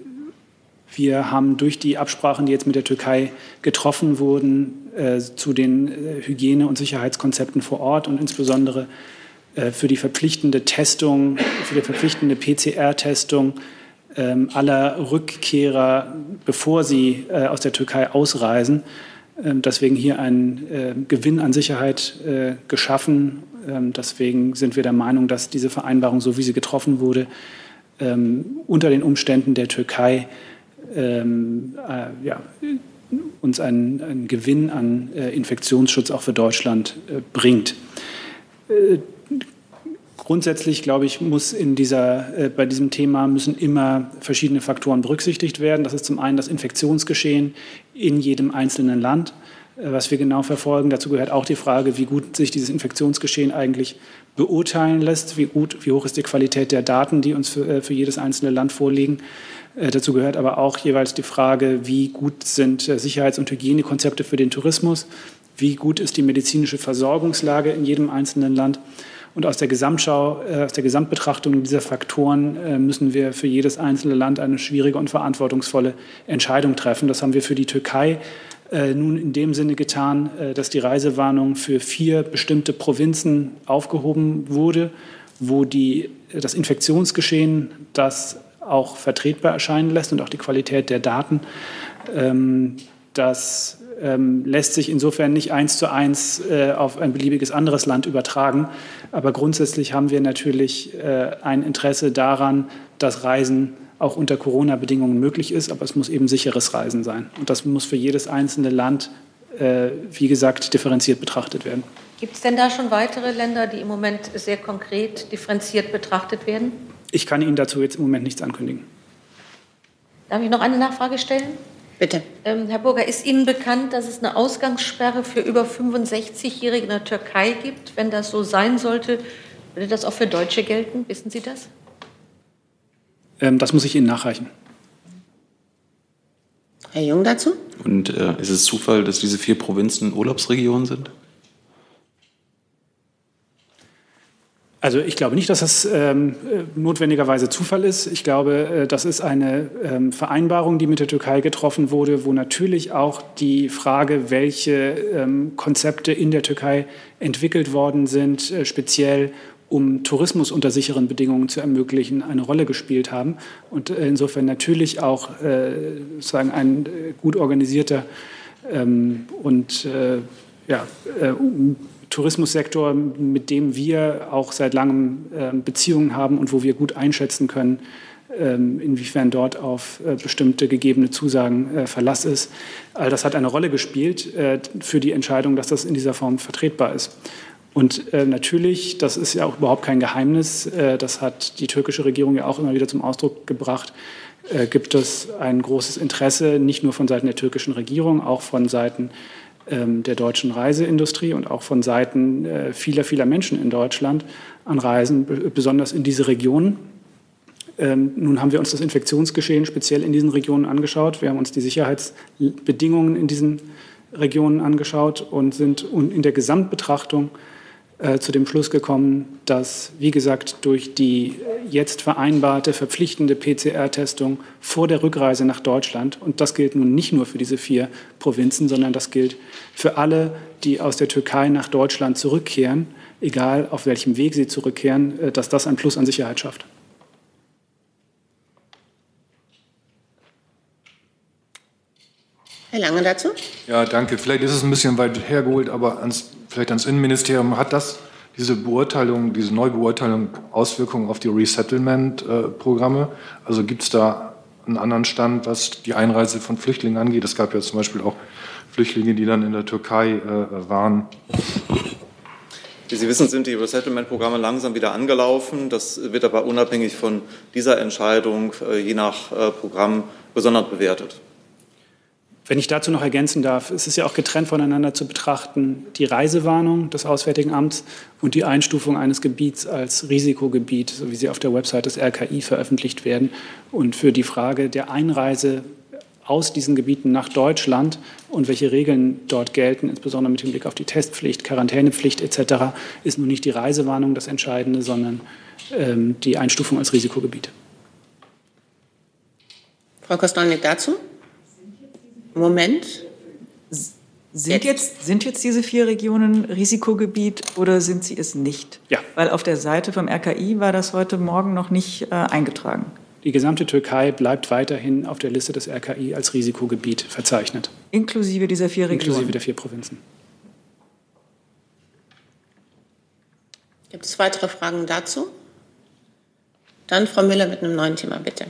wir haben durch die Absprachen, die jetzt mit der Türkei getroffen wurden, äh, zu den Hygiene- und Sicherheitskonzepten vor Ort und insbesondere für die verpflichtende Testung, für die verpflichtende PCR-Testung ähm, aller Rückkehrer, bevor sie aus der Türkei ausreisen, ähm, deswegen hier einen Gewinn an Sicherheit geschaffen. Deswegen sind wir der Meinung, dass diese Vereinbarung, so wie sie getroffen wurde, ähm, unter den Umständen der Türkei ähm, äh, ja, uns einen, einen, Gewinn an äh, Infektionsschutz auch für Deutschland äh, bringt. Grundsätzlich, glaube ich, muss in dieser, äh, bei diesem Thema müssen immer verschiedene Faktoren berücksichtigt werden. Das ist zum einen das Infektionsgeschehen in jedem einzelnen Land, äh, was wir genau verfolgen. Dazu gehört auch die Frage, wie gut sich dieses Infektionsgeschehen eigentlich beurteilen lässt, wie gut, wie hoch ist die Qualität der Daten, die uns für, äh, für jedes einzelne Land vorliegen. Äh, dazu gehört aber auch jeweils die Frage, wie gut sind äh, Sicherheits- und Hygienekonzepte für den Tourismus, wie gut ist die medizinische Versorgungslage in jedem einzelnen Land. Und aus der Gesamtschau, aus der Gesamtbetrachtung dieser Faktoren müssen wir für jedes einzelne Land eine schwierige und verantwortungsvolle Entscheidung treffen. Das haben wir für die Türkei nun in dem Sinne getan, dass die Reisewarnung für vier bestimmte Provinzen aufgehoben wurde, wo die, das Infektionsgeschehen, das auch vertretbar erscheinen lässt und auch die Qualität der Daten. Ähm, das ähm, lässt sich insofern nicht eins zu eins äh, auf ein beliebiges anderes Land übertragen. Aber grundsätzlich haben wir natürlich äh, ein Interesse daran, dass Reisen auch unter Corona-Bedingungen möglich ist. Aber es muss eben sicheres Reisen sein. Und das muss für jedes einzelne Land, äh, wie gesagt, differenziert betrachtet werden. Gibt es denn da schon weitere Länder, die im Moment sehr konkret differenziert betrachtet werden? Ich kann Ihnen dazu jetzt im Moment nichts ankündigen. Darf ich noch eine Nachfrage stellen? Bitte. Ähm, Herr Burger, ist Ihnen bekannt, dass es eine Ausgangssperre für über 65-Jährige in der Türkei gibt? Wenn das so sein sollte, würde das auch für Deutsche gelten? Wissen Sie das? Ähm, das muss ich Ihnen nachreichen. Herr Jung dazu? Und äh, ist es Zufall, dass diese vier Provinzen Urlaubsregionen sind? Also ich glaube nicht, dass das ähm, notwendigerweise Zufall ist. Ich glaube, äh, das ist eine ähm, Vereinbarung, die mit der Türkei getroffen wurde, wo natürlich auch die Frage, welche ähm, Konzepte in der Türkei entwickelt worden sind, äh, speziell um Tourismus unter sicheren Bedingungen zu ermöglichen, eine Rolle gespielt haben. Und äh, insofern natürlich auch äh, sozusagen ein äh, gut organisierter ähm, und äh, ja, Tourismussektor, mit dem wir auch seit langem ähm, Beziehungen haben und wo wir gut einschätzen können, ähm, inwiefern dort auf äh, bestimmte gegebene Zusagen äh, Verlass ist. All das hat eine Rolle gespielt äh, für die Entscheidung, dass das in dieser Form vertretbar ist. Und natürlich, das ist ja auch überhaupt kein Geheimnis, das hat die türkische Regierung ja auch immer wieder zum Ausdruck gebracht, gibt es ein großes Interesse, nicht nur von Seiten der türkischen Regierung, auch von Seiten der deutschen Reiseindustrie und auch von Seiten äh, vieler, vieler Menschen in Deutschland an Reisen, besonders in diese Regionen. Ähm, nun haben wir uns das Infektionsgeschehen speziell in diesen Regionen angeschaut. Wir haben uns die Sicherheitsbedingungen in diesen Regionen angeschaut und sind in der Gesamtbetrachtung äh, zu dem Schluss gekommen, dass, wie gesagt, durch die jetzt vereinbarte verpflichtende PCR-Testung vor der Rückreise nach Deutschland, und das gilt nun nicht nur für diese vier Provinzen, sondern das gilt für alle, die aus der Türkei nach Deutschland zurückkehren, egal auf welchem Weg sie zurückkehren, äh, dass das ein Plus an Sicherheit schafft. Herr Lange dazu? Ja, danke. Vielleicht ist es ein bisschen weit hergeholt, aber ans, vielleicht ans Innenministerium hat das diese Beurteilung, diese Neubeurteilung Auswirkungen auf die Resettlement-Programme? Also gibt es da einen anderen Stand, was die Einreise von Flüchtlingen angeht? Es gab ja zum Beispiel auch Flüchtlinge, die dann in der Türkei äh, waren. Wie Sie wissen, sind die Resettlement-Programme langsam wieder angelaufen. Das wird aber unabhängig von dieser Entscheidung äh, je nach äh, Programm besonders bewertet. Wenn ich dazu noch ergänzen darf, es ist ja auch getrennt voneinander zu betrachten, die Reisewarnung des Auswärtigen Amts und die Einstufung eines Gebiets als Risikogebiet, so wie sie auf der Website des RKI veröffentlicht werden. Und für die Frage der Einreise aus diesen Gebieten nach Deutschland und welche Regeln dort gelten, insbesondere mit Hinblick auf die Testpflicht, Quarantänepflicht etc., ist nun nicht die Reisewarnung das Entscheidende, sondern ähm, die Einstufung als Risikogebiet. Frau Kostolnik dazu? Moment. Sind jetzt. sind jetzt diese vier Regionen Risikogebiet oder sind sie es nicht? Ja. Weil auf der Seite vom RKI war das heute Morgen noch nicht äh, eingetragen. Die gesamte Türkei bleibt weiterhin auf der Liste des RKI als Risikogebiet verzeichnet. Inklusive dieser vier Regionen? Inklusive der vier Provinzen. Gibt es weitere Fragen dazu? Dann Frau Müller mit einem neuen Thema, bitte.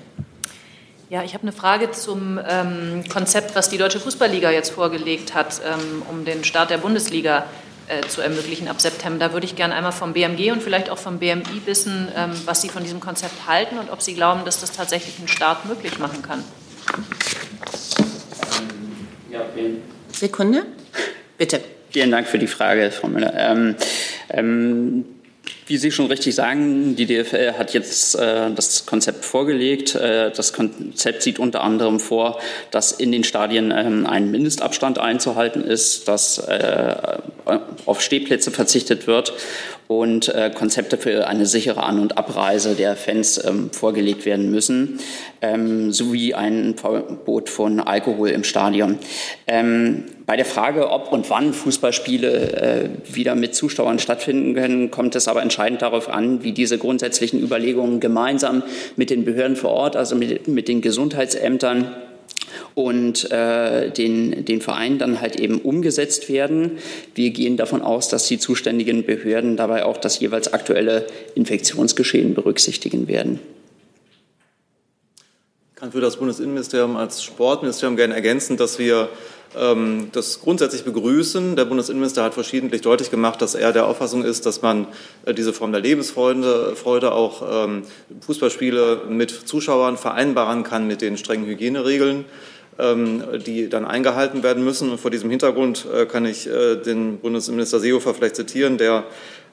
Ja, ich habe eine Frage zum ähm, Konzept, was die Deutsche Fußballliga jetzt vorgelegt hat, ähm, um den Start der Bundesliga äh, zu ermöglichen ab September. Da würde ich gerne einmal vom BMG und vielleicht auch vom BMI wissen, ähm, was Sie von diesem Konzept halten und ob Sie glauben, dass das tatsächlich einen Start möglich machen kann. Sekunde, bitte. Vielen Dank für die Frage, Frau Müller. Wie Sie schon richtig sagen, die DFL hat jetzt äh, das Konzept vorgelegt. Äh, das Konzept sieht unter anderem vor, dass in den Stadien ähm, ein Mindestabstand einzuhalten ist, dass äh, auf Stehplätze verzichtet wird und äh, Konzepte für eine sichere An- und Abreise der Fans ähm, vorgelegt werden müssen, ähm, sowie ein Verbot von Alkohol im Stadion. Ähm, bei der Frage, ob und wann Fußballspiele äh, wieder mit Zuschauern stattfinden können, kommt es aber entscheidend darauf an, wie diese grundsätzlichen Überlegungen gemeinsam mit den Behörden vor Ort, also mit, mit den Gesundheitsämtern, und äh, den, den Vereinen dann halt eben umgesetzt werden. Wir gehen davon aus, dass die zuständigen Behörden dabei auch das jeweils aktuelle Infektionsgeschehen berücksichtigen werden. Ich kann für das Bundesinnenministerium als Sportministerium gerne ergänzen, dass wir das grundsätzlich begrüßen. Der Bundesinnenminister hat verschiedentlich deutlich gemacht, dass er der Auffassung ist, dass man äh, diese Form der Lebensfreude Freude auch ähm, Fußballspiele mit Zuschauern vereinbaren kann mit den strengen Hygieneregeln ähm, die dann eingehalten werden müssen. Und vor diesem Hintergrund äh, kann ich äh, den Bundesinnenminister Seehofer vielleicht zitieren, der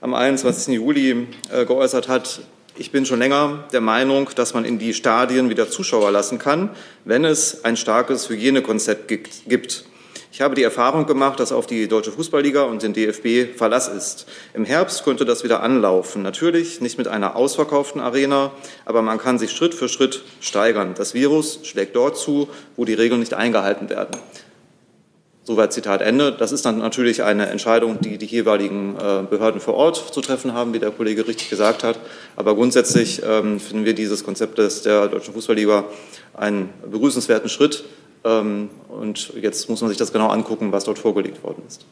am 21. Juli geäußert hat, ich bin schon länger der Meinung, dass man in die Stadien wieder Zuschauer lassen kann, wenn es ein starkes Hygienekonzept gibt. Ich habe die Erfahrung gemacht, dass auf die Deutsche Fußballliga und den DFB Verlass ist. Im Herbst könnte das wieder anlaufen. Natürlich nicht mit einer ausverkauften Arena, aber man kann sich Schritt für Schritt steigern. Das Virus schlägt dort zu, wo die Regeln nicht eingehalten werden. Soweit Zitat Ende. Das ist dann natürlich eine Entscheidung, die die jeweiligen äh, Behörden vor Ort zu treffen haben, wie der Kollege richtig gesagt hat. Aber grundsätzlich ähm, finden wir dieses Konzept der Deutschen Fußballliga einen begrüßenswerten Schritt. Ähm, und jetzt muss man sich das genau angucken, was dort vorgelegt worden ist.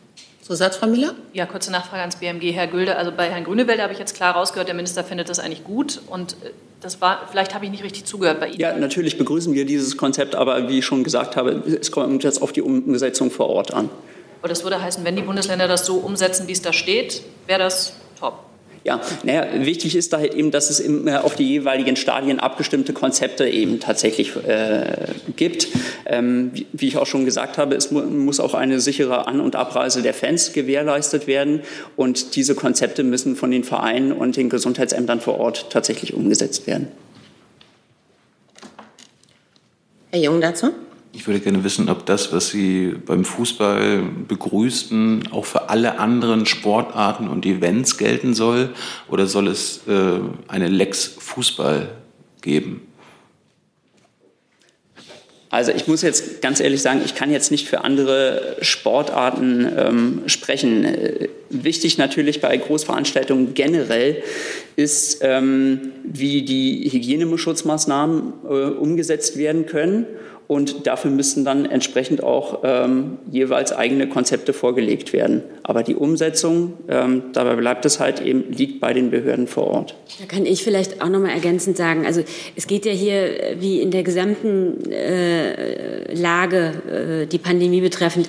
Zusatz, Frau Müller? Ja, kurze Nachfrage ans BMG, Herr Gülde. Also bei Herrn Grünewald habe ich jetzt klar rausgehört, der Minister findet das eigentlich gut. Und äh, das war, vielleicht habe ich nicht richtig zugehört bei Ihnen. Ja, natürlich begrüßen wir dieses Konzept, aber wie ich schon gesagt habe, es kommt jetzt auf die Umsetzung vor Ort an. Aber das würde heißen, wenn die Bundesländer das so umsetzen, wie es da steht, wäre das top. Ja, naja, wichtig ist da halt eben, dass es im, auf die jeweiligen Stadien abgestimmte Konzepte eben tatsächlich äh, gibt. Ähm, wie, wie, ich auch schon gesagt habe, es mu muss auch eine sichere An- und Abreise der Fans gewährleistet werden. Und diese Konzepte müssen von den Vereinen und den Gesundheitsämtern vor Ort tatsächlich umgesetzt werden. Herr Jung dazu? Ich würde gerne wissen, ob das, was Sie beim Fußball begrüßten, auch für alle anderen Sportarten und Events gelten soll oder soll es äh, eine Lex Fußball geben? Also ich muss jetzt ganz ehrlich sagen, ich kann jetzt nicht für andere Sportarten ähm, sprechen. Wichtig natürlich bei Großveranstaltungen generell ist, ähm, wie die Hygieneschutzmaßnahmen äh, umgesetzt werden können und dafür müssten dann entsprechend auch ähm, jeweils eigene Konzepte vorgelegt werden. Aber die Umsetzung, ähm, dabei bleibt es halt eben, liegt bei den Behörden vor Ort. Da kann ich vielleicht auch noch mal ergänzend sagen, also es geht ja hier äh, wie in der gesamten äh, Lage, äh, die Pandemie betreffend,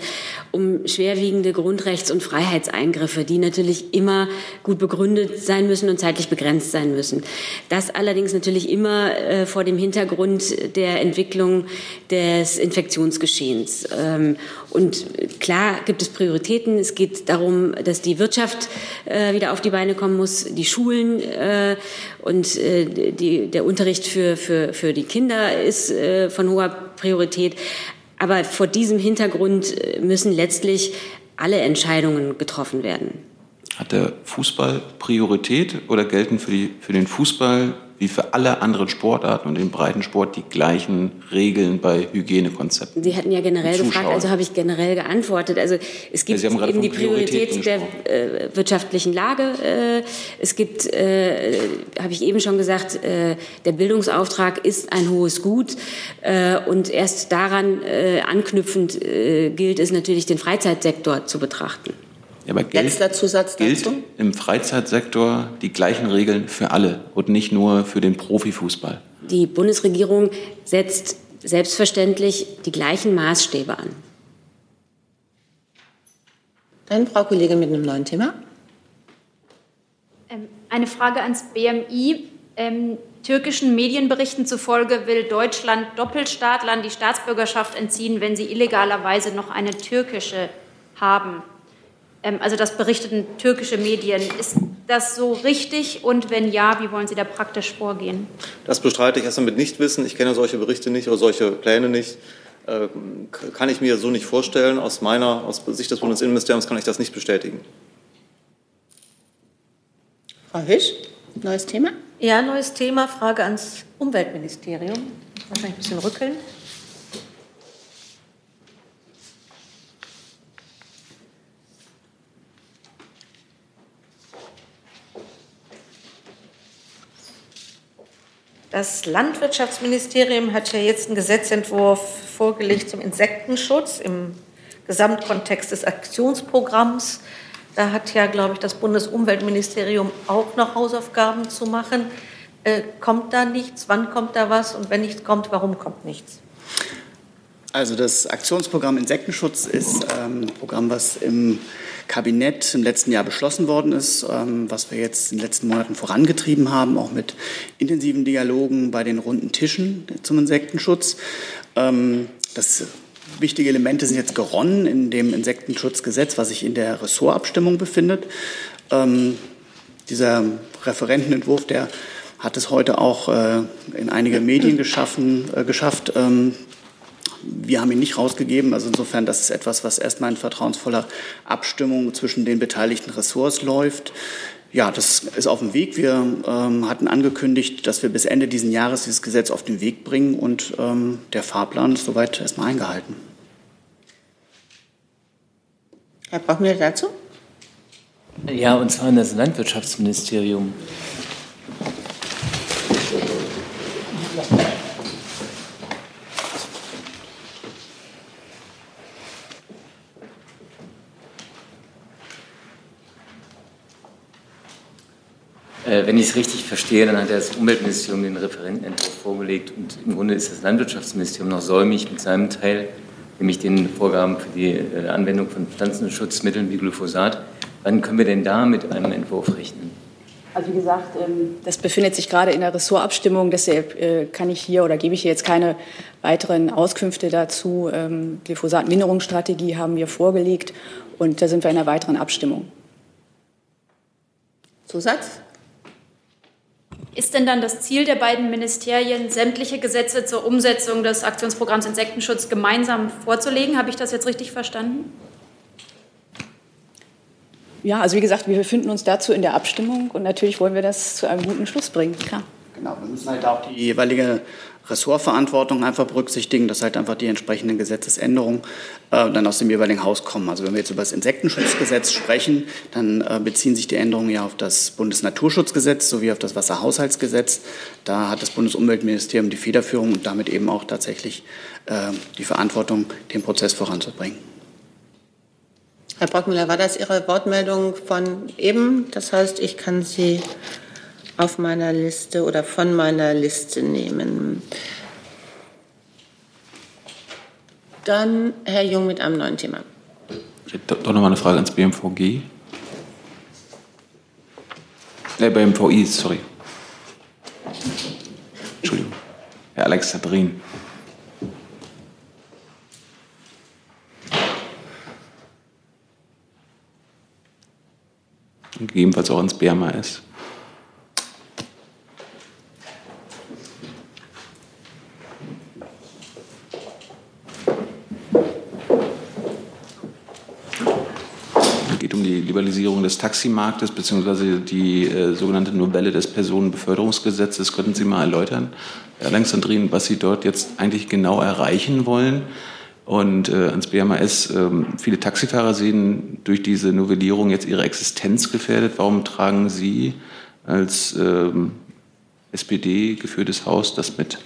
um schwerwiegende Grundrechts- und Freiheitseingriffe, die natürlich immer gut begründet sein müssen und zeitlich begrenzt sein müssen. Das allerdings natürlich immer äh, vor dem Hintergrund der Entwicklung des Infektionsgeschehens. Ähm, und klar gibt es Prioritäten. Es geht darum, dass die Wirtschaft äh, wieder auf die Beine kommen muss, die Schulen äh, und äh, der Unterricht für, für, die Kinder ist von hoher Priorität. Aber vor diesem Hintergrund müssen letztlich alle Entscheidungen getroffen werden. Hat der Fußball Priorität oder gelten für, die, für den Fußball wie für alle anderen Sportarten und den Breitensport die gleichen Regeln bei Hygienekonzepten. Sie hatten ja generell gefragt, also habe ich generell geantwortet. Also es gibt ja, eben die Priorität der äh, wirtschaftlichen Lage. Äh, es gibt, äh, habe ich eben schon gesagt, äh, der Bildungsauftrag ist ein hohes Gut äh, und erst daran äh, anknüpfend gilt es natürlich, den Freizeitsektor zu betrachten. Ja, aber gilt, Letzter Zusatz gilt dazu? im Freizeitsektor die gleichen Regeln für alle und nicht nur für den Profifußball. Die Bundesregierung setzt selbstverständlich die gleichen Maßstäbe an. Dann Frau Kollegin mit einem neuen Thema. Ähm, eine Frage ans BMI. Ähm, türkischen Medienberichten zufolge will Deutschland Doppelstaatlern die Staatsbürgerschaft entziehen, wenn sie illegalerweise noch eine türkische haben. Ähm, also das berichteten türkische Medien. Ist das so richtig? Und wenn ja, wie wollen Sie da praktisch vorgehen? Das bestreite ich erstmal mit Nichtwissen. Ich kenne solche Berichte nicht oder solche Pläne nicht. Äh, kann ich mir so nicht vorstellen. Aus meiner, aus Sicht des Bundesinnenministeriums kann ich das nicht bestätigen. Frau Hisch, neues Thema? Ja, neues Thema. Frage ans Umweltministerium. Wahrscheinlich ein bisschen rückeln. Das Landwirtschaftsministerium hat ja jetzt einen Gesetzentwurf vorgelegt zum Insektenschutz im Gesamtkontext des Aktionsprogramms. Da hat ja, glaube ich, das Bundesumweltministerium auch noch Hausaufgaben zu machen. Äh, kommt da nichts? Wann kommt da was? Und wenn nichts kommt, warum kommt nichts? Also das Aktionsprogramm Insektenschutz ist ähm, ein Programm, was im Kabinett im letzten Jahr beschlossen worden ist, ähm, was wir jetzt in den letzten Monaten vorangetrieben haben, auch mit intensiven Dialogen bei den runden Tischen zum Insektenschutz. Ähm, das wichtige Elemente sind jetzt geronnen in dem Insektenschutzgesetz, was sich in der Ressortabstimmung befindet. Ähm, dieser Referentenentwurf, der hat es heute auch äh, in einige Medien geschaffen, äh, geschafft. Ähm, wir haben ihn nicht rausgegeben. Also insofern, das ist etwas, was erstmal in vertrauensvoller Abstimmung zwischen den beteiligten Ressorts läuft. Ja, das ist auf dem Weg. Wir ähm, hatten angekündigt, dass wir bis Ende dieses Jahres dieses Gesetz auf den Weg bringen und ähm, der Fahrplan ist soweit erstmal eingehalten. Herr Brockmüller dazu? Ja, und zwar in das Landwirtschaftsministerium. Wenn ich es richtig verstehe, dann hat das Umweltministerium den Referentenentwurf vorgelegt und im Grunde ist das Landwirtschaftsministerium noch säumig mit seinem Teil, nämlich den Vorgaben für die äh, Anwendung von Pflanzenschutzmitteln wie Glyphosat. Wann können wir denn da mit einem Entwurf rechnen? Also wie gesagt, ähm, das befindet sich gerade in der Ressortabstimmung, deshalb äh, kann ich hier oder gebe ich hier jetzt keine weiteren Auskünfte dazu. Ähm, Glyphosat-Minderungsstrategie haben wir vorgelegt und da sind wir in einer weiteren Abstimmung. Zusatz? Ist denn dann das Ziel der beiden Ministerien, sämtliche Gesetze zur Umsetzung des Aktionsprogramms Insektenschutz gemeinsam vorzulegen? Habe ich das jetzt richtig verstanden? Ja, also wie gesagt, wir befinden uns dazu in der Abstimmung und natürlich wollen wir das zu einem guten Schluss bringen, klar. Genau, wir müssen halt auch die jeweilige Ressortverantwortung einfach berücksichtigen, dass halt einfach die entsprechenden Gesetzesänderungen äh, dann aus dem jeweiligen Haus kommen. Also wenn wir jetzt über das Insektenschutzgesetz sprechen, dann äh, beziehen sich die Änderungen ja auf das Bundesnaturschutzgesetz sowie auf das Wasserhaushaltsgesetz. Da hat das Bundesumweltministerium die Federführung und damit eben auch tatsächlich äh, die Verantwortung, den Prozess voranzubringen. Herr Brockmüller, war das Ihre Wortmeldung von eben? Das heißt, ich kann Sie auf meiner Liste oder von meiner Liste nehmen. Dann Herr Jung mit einem neuen Thema. Ich hätte doch noch mal eine Frage ans BMVG. Ne, BMVI, sorry. Entschuldigung. Herr Alexandrin. Gegebenenfalls auch ins BMAS. Geht um die Liberalisierung des Taximarktes bzw. die äh, sogenannte Novelle des Personenbeförderungsgesetzes. Könnten Sie mal erläutern, Herr Alexandrin, was Sie dort jetzt eigentlich genau erreichen wollen? Und äh, ans BMAS, äh, viele Taxifahrer sehen durch diese Novellierung jetzt ihre Existenz gefährdet. Warum tragen Sie als ähm, SPD geführtes Haus das mit?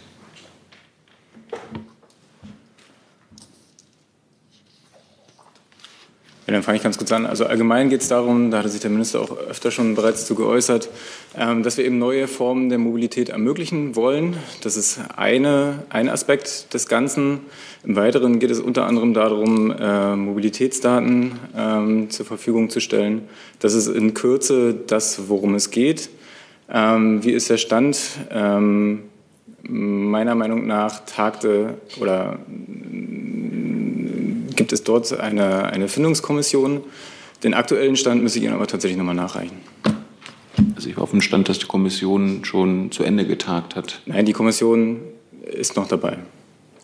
Dann fange ich ganz kurz an. Also allgemein geht es darum, da hatte sich der Minister auch öfter schon bereits zu geäußert, ähm, dass wir eben neue Formen der Mobilität ermöglichen wollen. Das ist eine, ein Aspekt des Ganzen. Im Weiteren geht es unter anderem darum, äh, Mobilitätsdaten ähm, zur Verfügung zu stellen. Das ist in Kürze das, worum es geht. Ähm, wie ist der Stand? meiner Meinung nach tagte oder gibt es dort eine, eine Findungskommission. Den aktuellen Stand müsste ich Ihnen aber tatsächlich nochmal nachreichen. Also ich war auf dem Stand, dass die Kommission schon zu Ende getagt hat. Nein, die Kommission ist noch dabei.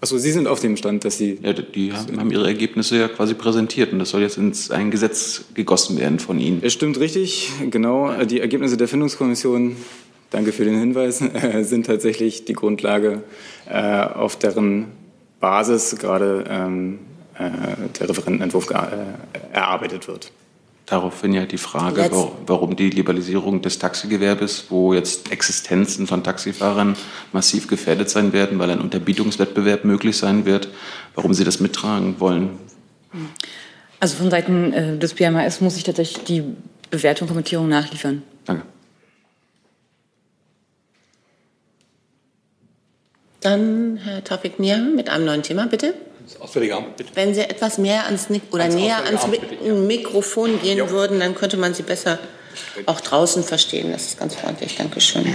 Achso, Sie sind auf dem Stand, dass Sie. Ja, die haben ihre Ergebnisse ja quasi präsentiert und das soll jetzt ins ein Gesetz gegossen werden von Ihnen. Es stimmt richtig, genau. Die Ergebnisse der Findungskommission, danke für den Hinweis, *laughs* sind tatsächlich die Grundlage, äh, auf deren Basis gerade ähm, äh, der Referentenentwurf äh, erarbeitet wird. Daraufhin ja die Frage, Letz warum die Liberalisierung des Taxigewerbes, wo jetzt Existenzen von Taxifahrern massiv gefährdet sein werden, weil ein Unterbietungswettbewerb möglich sein wird, warum Sie das mittragen wollen. Also von Seiten äh, des BMAS muss ich tatsächlich die Bewertung und Kommentierung nachliefern. Danke. Dann Herr Taufik Mir mit einem neuen Thema, bitte. Das Auswärtige Amt, bitte. Wenn Sie etwas mehr ans oder ans näher ans Amt, bitte, ja. Mikrofon gehen jo. würden, dann könnte man Sie besser auch draußen verstehen. Das ist ganz freundlich. Dankeschön.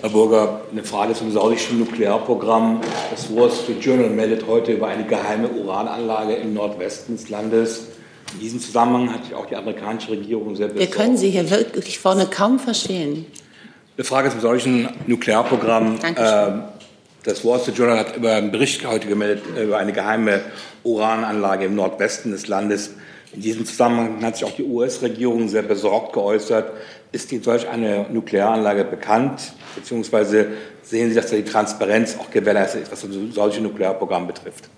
Herr Burger, eine Frage zum saudischen Nuklearprogramm. Das Wall Street Journal meldet heute über eine geheime Urananlage im Nordwesten des Landes. In diesem Zusammenhang hat sich auch die amerikanische Regierung sehr besorgt. Wir können Sie hier wirklich vorne kaum verstehen. Eine Frage zum saudischen Nuklearprogramm. Dankeschön. Das Wall Street Journal hat über einen Bericht heute gemeldet über eine geheime Urananlage im Nordwesten des Landes. In diesem Zusammenhang hat sich auch die US-Regierung sehr besorgt geäußert. Ist Ihnen solch eine Nuklearanlage bekannt? Beziehungsweise sehen Sie, dass da die Transparenz auch gewährleistet ist, was solche Nuklearprogramme betrifft?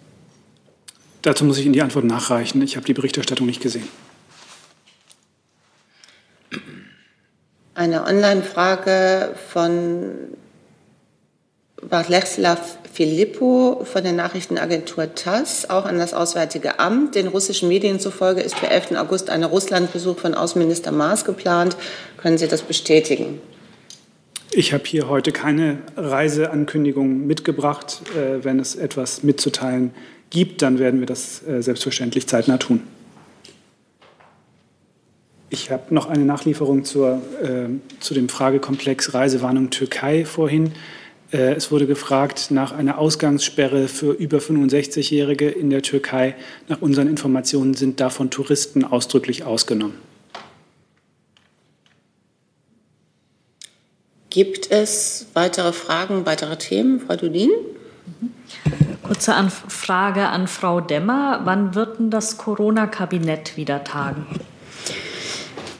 Dazu muss ich Ihnen die Antwort nachreichen. Ich habe die Berichterstattung nicht gesehen. Eine Online-Frage von Władysław Filippo von der Nachrichtenagentur TASS, auch an das Auswärtige Amt. Den russischen Medien zufolge ist für 11. August ein Russlandbesuch von Außenminister Maas geplant. Können Sie das bestätigen? Ich habe hier heute keine Reiseankündigung mitgebracht. Äh, wenn es etwas mitzuteilen gibt, dann werden wir das äh, selbstverständlich zeitnah tun. Ich habe noch eine Nachlieferung zur, äh, zu dem Fragekomplex Reisewarnung Türkei vorhin. Äh, es wurde gefragt nach einer Ausgangssperre für über 65-Jährige in der Türkei. Nach unseren Informationen sind davon Touristen ausdrücklich ausgenommen. Gibt es weitere Fragen, weitere Themen? Frau Dudin? Kurze Frage an Frau Demmer. Wann wird denn das Corona-Kabinett wieder tagen?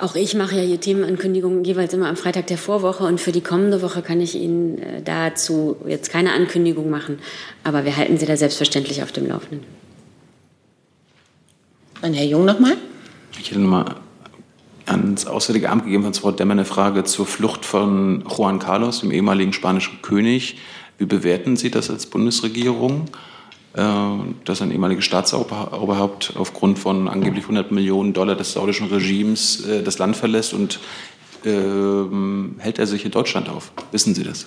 Auch ich mache ja hier Themenankündigungen jeweils immer am Freitag der Vorwoche und für die kommende Woche kann ich Ihnen äh, dazu jetzt keine Ankündigung machen, aber wir halten Sie da selbstverständlich auf dem Laufenden. Und Herr Jung nochmal? Ich hätte nochmal ans Auswärtige Amt gegeben von Frau Demmer eine Frage zur Flucht von Juan Carlos, dem ehemaligen spanischen König. Wie bewerten Sie das als Bundesregierung? Äh, dass ein ehemaliges Staatsoberhaupt aufgrund von angeblich 100 Millionen Dollar des saudischen Regimes äh, das Land verlässt und äh, hält er sich in Deutschland auf? Wissen Sie das?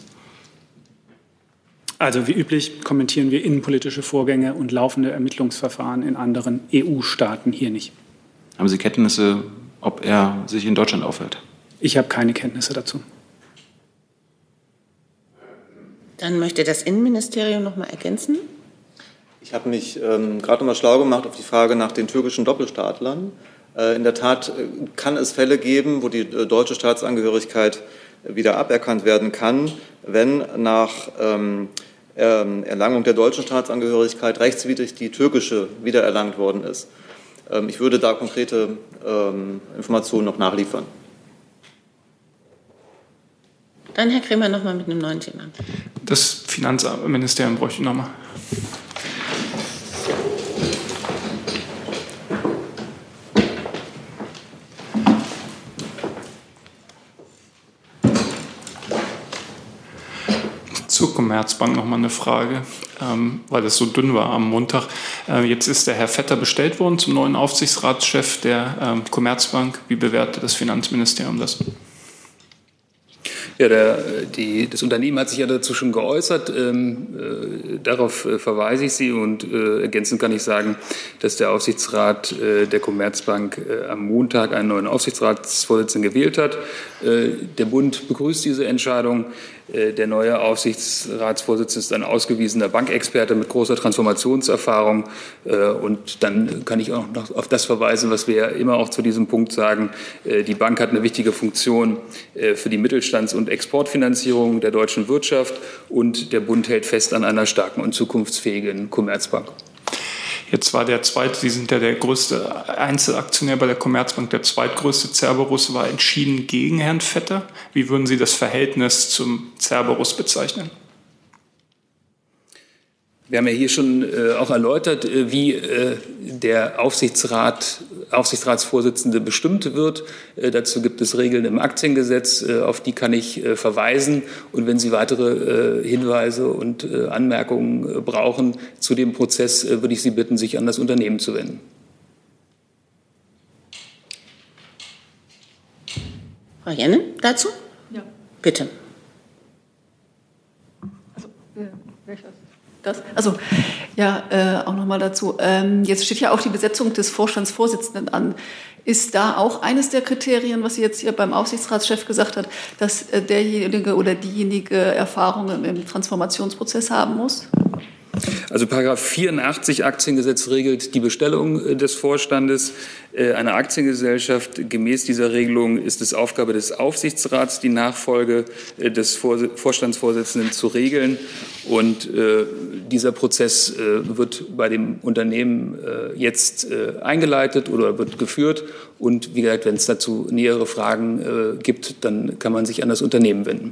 Also wie üblich kommentieren wir innenpolitische Vorgänge und laufende Ermittlungsverfahren in anderen EU-Staaten hier nicht. Haben Sie Kenntnisse, ob er sich in Deutschland aufhält? Ich habe keine Kenntnisse dazu. Dann möchte das Innenministerium noch mal ergänzen. Ich habe mich ähm, gerade noch mal schlau gemacht auf die Frage nach den türkischen Doppelstaatlern. Äh, in der Tat äh, kann es Fälle geben, wo die äh, deutsche Staatsangehörigkeit wieder aberkannt werden kann, wenn nach ähm, ähm, Erlangung der deutschen Staatsangehörigkeit rechtswidrig die türkische wiedererlangt worden ist. Ähm, ich würde da konkrete ähm, Informationen noch nachliefern. Dann Herr Kremer noch mal mit einem neuen Thema. Das Finanzministerium bräuchte ich noch mal. Commerzbank noch mal eine Frage, ähm, weil das so dünn war am Montag. Äh, jetzt ist der Herr Vetter bestellt worden zum neuen Aufsichtsratschef der ähm, Commerzbank. Wie bewertet das Finanzministerium das? Ja, der, die, das Unternehmen hat sich ja dazu schon geäußert. Ähm, äh, darauf äh, verweise ich Sie und äh, ergänzend kann ich sagen, dass der Aufsichtsrat äh, der Commerzbank äh, am Montag einen neuen Aufsichtsratsvorsitzenden gewählt hat. Der Bund begrüßt diese Entscheidung. Äh, der neue Aufsichtsratsvorsitzende ist ein ausgewiesener Bankexperte mit großer Transformationserfahrung. Äh, und dann kann ich auch noch auf das verweisen, was wir ja immer auch zu diesem Punkt sagen. Äh, die Bank hat eine wichtige Funktion für die Mittelstands- und Exportfinanzierung der deutschen Wirtschaft. Und der Bund hält fest an einer starken und zukunftsfähigen Commerzbank. Jetzt war der zweite, Sie sind ja der größte Einzelaktionär bei der Commerzbank, der zweitgrößte Cerberus war entschieden gegen Herrn Vetter. Wie würden Sie das Verhältnis zum Cerberus bezeichnen? Wir haben ja hier schon äh, auch erläutert, äh, wie äh, der Aufsichtsrat, Aufsichtsratsvorsitzende bestimmt wird. Äh, dazu gibt es Regeln im Aktiengesetz, äh, auf die kann ich äh, verweisen. Und wenn Sie weitere Hinweise und Anmerkungen brauchen zu dem Prozess, würde ich Sie bitten, sich an das Unternehmen zu wenden. Frau Jenne dazu? Ja. Bitte. Also, welches? Das, also ja, äh, auch nochmal dazu. Ähm, jetzt steht ja auch die Besetzung des Vorstandsvorsitzenden an. Ist da auch eines der Kriterien, was sie jetzt hier beim Aufsichtsratschef gesagt hat, dass äh, derjenige oder diejenige Erfahrungen im Transformationsprozess haben muss? Also Paragraph 84 Aktiengesetz regelt die Bestellung äh, des Vorstandes. Äh, eine Aktiengesellschaft gemäß dieser Regelung ist es Aufgabe des Aufsichtsrats, die Nachfolge äh, des Vorstandsvorsitzenden zu regeln. Und dieser Prozess wird bei dem Unternehmen jetzt eingeleitet oder wird geführt. Und wie gesagt, wenn es dazu nähere Fragen gibt, dann kann man sich an das Unternehmen wenden.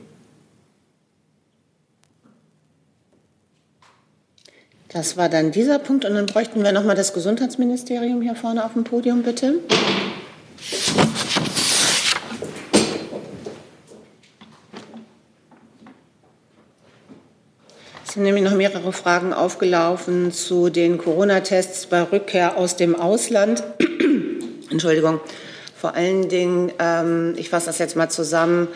Das war dann dieser Punkt. Und dann bräuchten wir noch mal das Gesundheitsministerium hier vorne auf dem Podium, bitte. Es sind nämlich noch mehrere Fragen aufgelaufen zu den Corona-Tests bei Rückkehr aus dem Ausland. *clears throat* Entschuldigung. Vor allen Dingen, ähm, ich fasse das jetzt mal zusammen,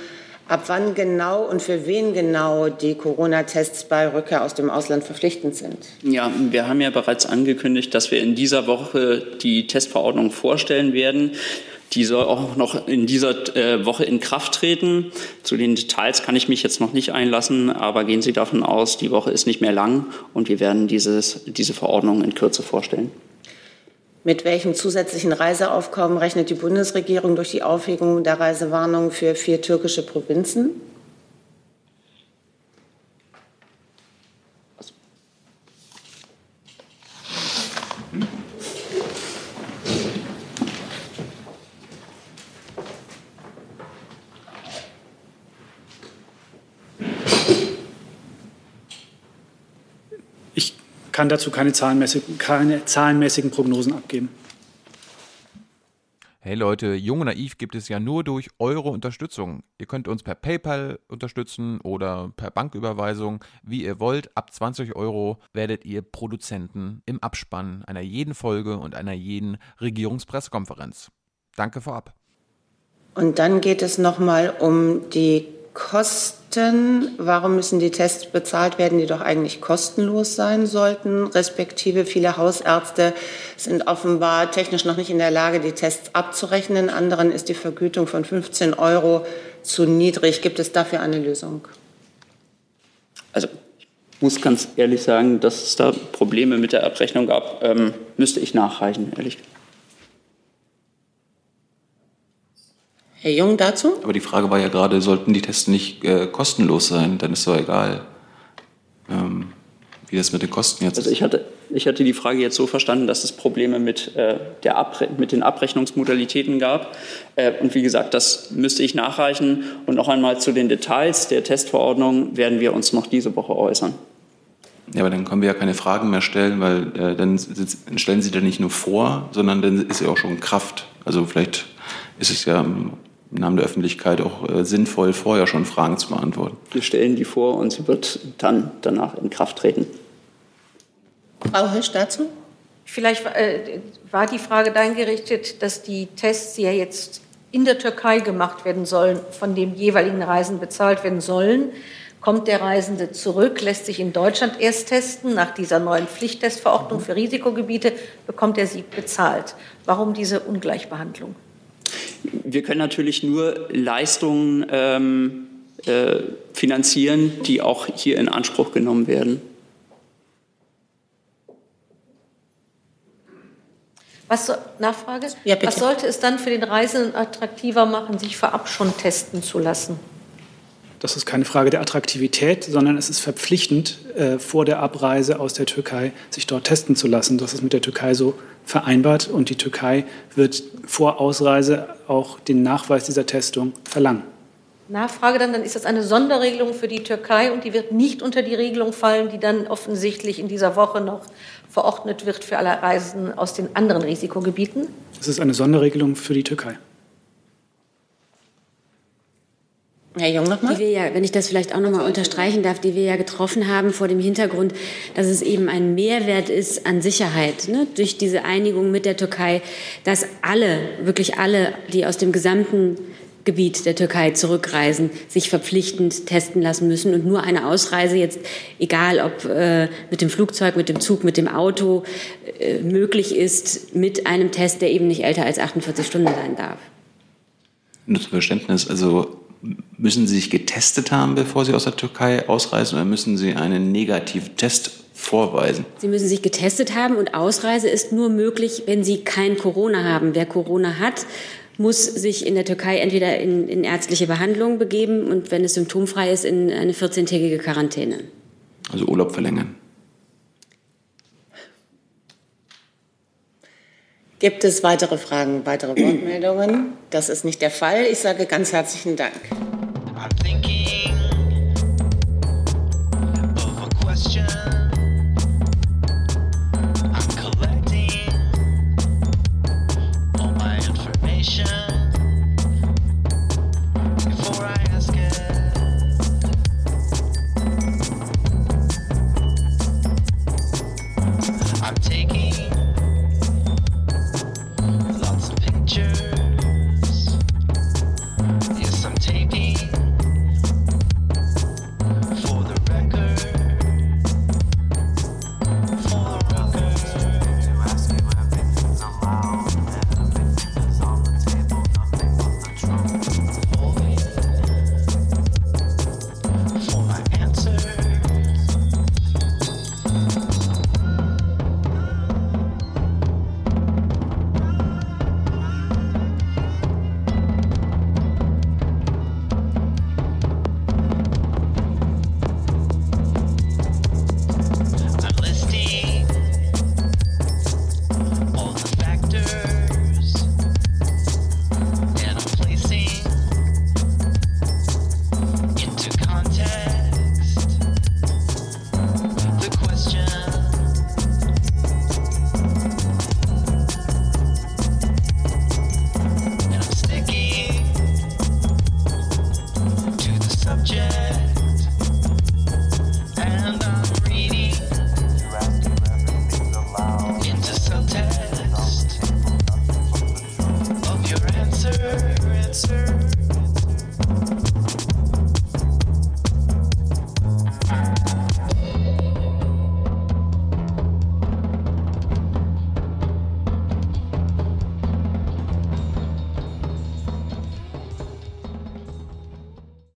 ab wann genau und für wen genau die Corona-Tests bei Rückkehr aus dem Ausland verpflichtend sind. Ja, wir haben ja bereits angekündigt, dass wir in dieser Woche die Testverordnung vorstellen werden. Die soll auch noch in dieser äh, Woche in Kraft treten. Zu den Details kann ich mich jetzt noch nicht einlassen, aber gehen Sie davon aus, die Woche ist nicht mehr lang und wir werden dieses, diese Verordnung in Kürze vorstellen. Mit welchem zusätzlichen Reiseaufkommen rechnet die Bundesregierung durch die Aufhebung der Reisewarnung für vier türkische Provinzen? Kann dazu keine zahlenmäßigen, keine zahlenmäßigen Prognosen abgeben. Hey Leute, Jung und Naiv gibt es ja nur durch eure Unterstützung. Ihr könnt uns per PayPal unterstützen oder per Banküberweisung, wie ihr wollt. Ab 20 Euro werdet ihr Produzenten im Abspann einer jeden Folge und einer jeden Regierungspressekonferenz. Danke vorab. Und dann geht es nochmal um die Kosten, warum müssen die Tests bezahlt werden, die doch eigentlich kostenlos sein sollten? Respektive viele Hausärzte sind offenbar technisch noch nicht in der Lage, die Tests abzurechnen. Anderen ist die Vergütung von 15 Euro zu niedrig. Gibt es dafür eine Lösung? Also ich muss ganz ehrlich sagen, dass es da Probleme mit der Abrechnung gab, ähm, müsste ich nachreichen, ehrlich gesagt. Herr Jung dazu? Aber die Frage war ja gerade, sollten die Tests nicht äh, kostenlos sein? Dann ist doch egal, ähm, wie das mit den Kosten jetzt also ich hatte, ich hatte die Frage jetzt so verstanden, dass es Probleme mit, äh, der Abre mit den Abrechnungsmodalitäten gab. Äh, und wie gesagt, das müsste ich nachreichen. Und noch einmal zu den Details der Testverordnung werden wir uns noch diese Woche äußern. Ja, aber dann können wir ja keine Fragen mehr stellen, weil äh, dann stellen Sie da nicht nur vor, sondern dann ist ja auch schon Kraft. Also vielleicht ist es ja im Namen der Öffentlichkeit auch äh, sinnvoll, vorher schon Fragen zu beantworten. Wir stellen die vor und sie wird dann danach in Kraft treten. Frau Hirsch dazu? Vielleicht äh, war die Frage dahin gerichtet, dass die Tests, die ja jetzt in der Türkei gemacht werden sollen, von dem jeweiligen Reisen bezahlt werden sollen. Kommt der Reisende zurück, lässt sich in Deutschland erst testen, nach dieser neuen Pflichttestverordnung für Risikogebiete bekommt er sie bezahlt. Warum diese Ungleichbehandlung? Wir können natürlich nur Leistungen ähm, äh, finanzieren, die auch hier in Anspruch genommen werden. Was, Nachfrage? Ja, bitte. Was sollte es dann für den Reisenden attraktiver machen, sich vorab schon testen zu lassen? Das ist keine Frage der Attraktivität, sondern es ist verpflichtend, äh, vor der Abreise aus der Türkei sich dort testen zu lassen. Das ist mit der Türkei so vereinbart und die Türkei wird vor Ausreise auch den Nachweis dieser Testung verlangen. Nachfrage dann, dann ist das eine Sonderregelung für die Türkei und die wird nicht unter die Regelung fallen, die dann offensichtlich in dieser Woche noch verordnet wird für alle Reisen aus den anderen Risikogebieten. Es ist eine Sonderregelung für die Türkei. Herr Jung nochmal. Die wir ja, wenn ich das vielleicht auch nochmal unterstreichen darf, die wir ja getroffen haben vor dem Hintergrund, dass es eben ein Mehrwert ist an Sicherheit ne, durch diese Einigung mit der Türkei, dass alle, wirklich alle, die aus dem gesamten Gebiet der Türkei zurückreisen, sich verpflichtend testen lassen müssen und nur eine Ausreise jetzt, egal ob äh, mit dem Flugzeug, mit dem Zug, mit dem Auto, äh, möglich ist mit einem Test, der eben nicht älter als 48 Stunden sein darf. Nur zum Verständnis, also müssen Sie sich getestet haben, bevor Sie aus der Türkei ausreisen, oder müssen Sie einen negativen Test vorweisen? Sie müssen sich getestet haben und Ausreise ist nur möglich, wenn Sie kein Corona haben. Wer Corona hat, muss sich in der Türkei entweder in, in ärztliche Behandlung begeben und wenn es symptomfrei ist, in eine 14-tägige Quarantäne. Also Urlaub verlängern. Gibt es weitere Fragen, weitere Wortmeldungen? Das ist nicht der Fall. Ich sage ganz herzlichen Dank. I'm thinking.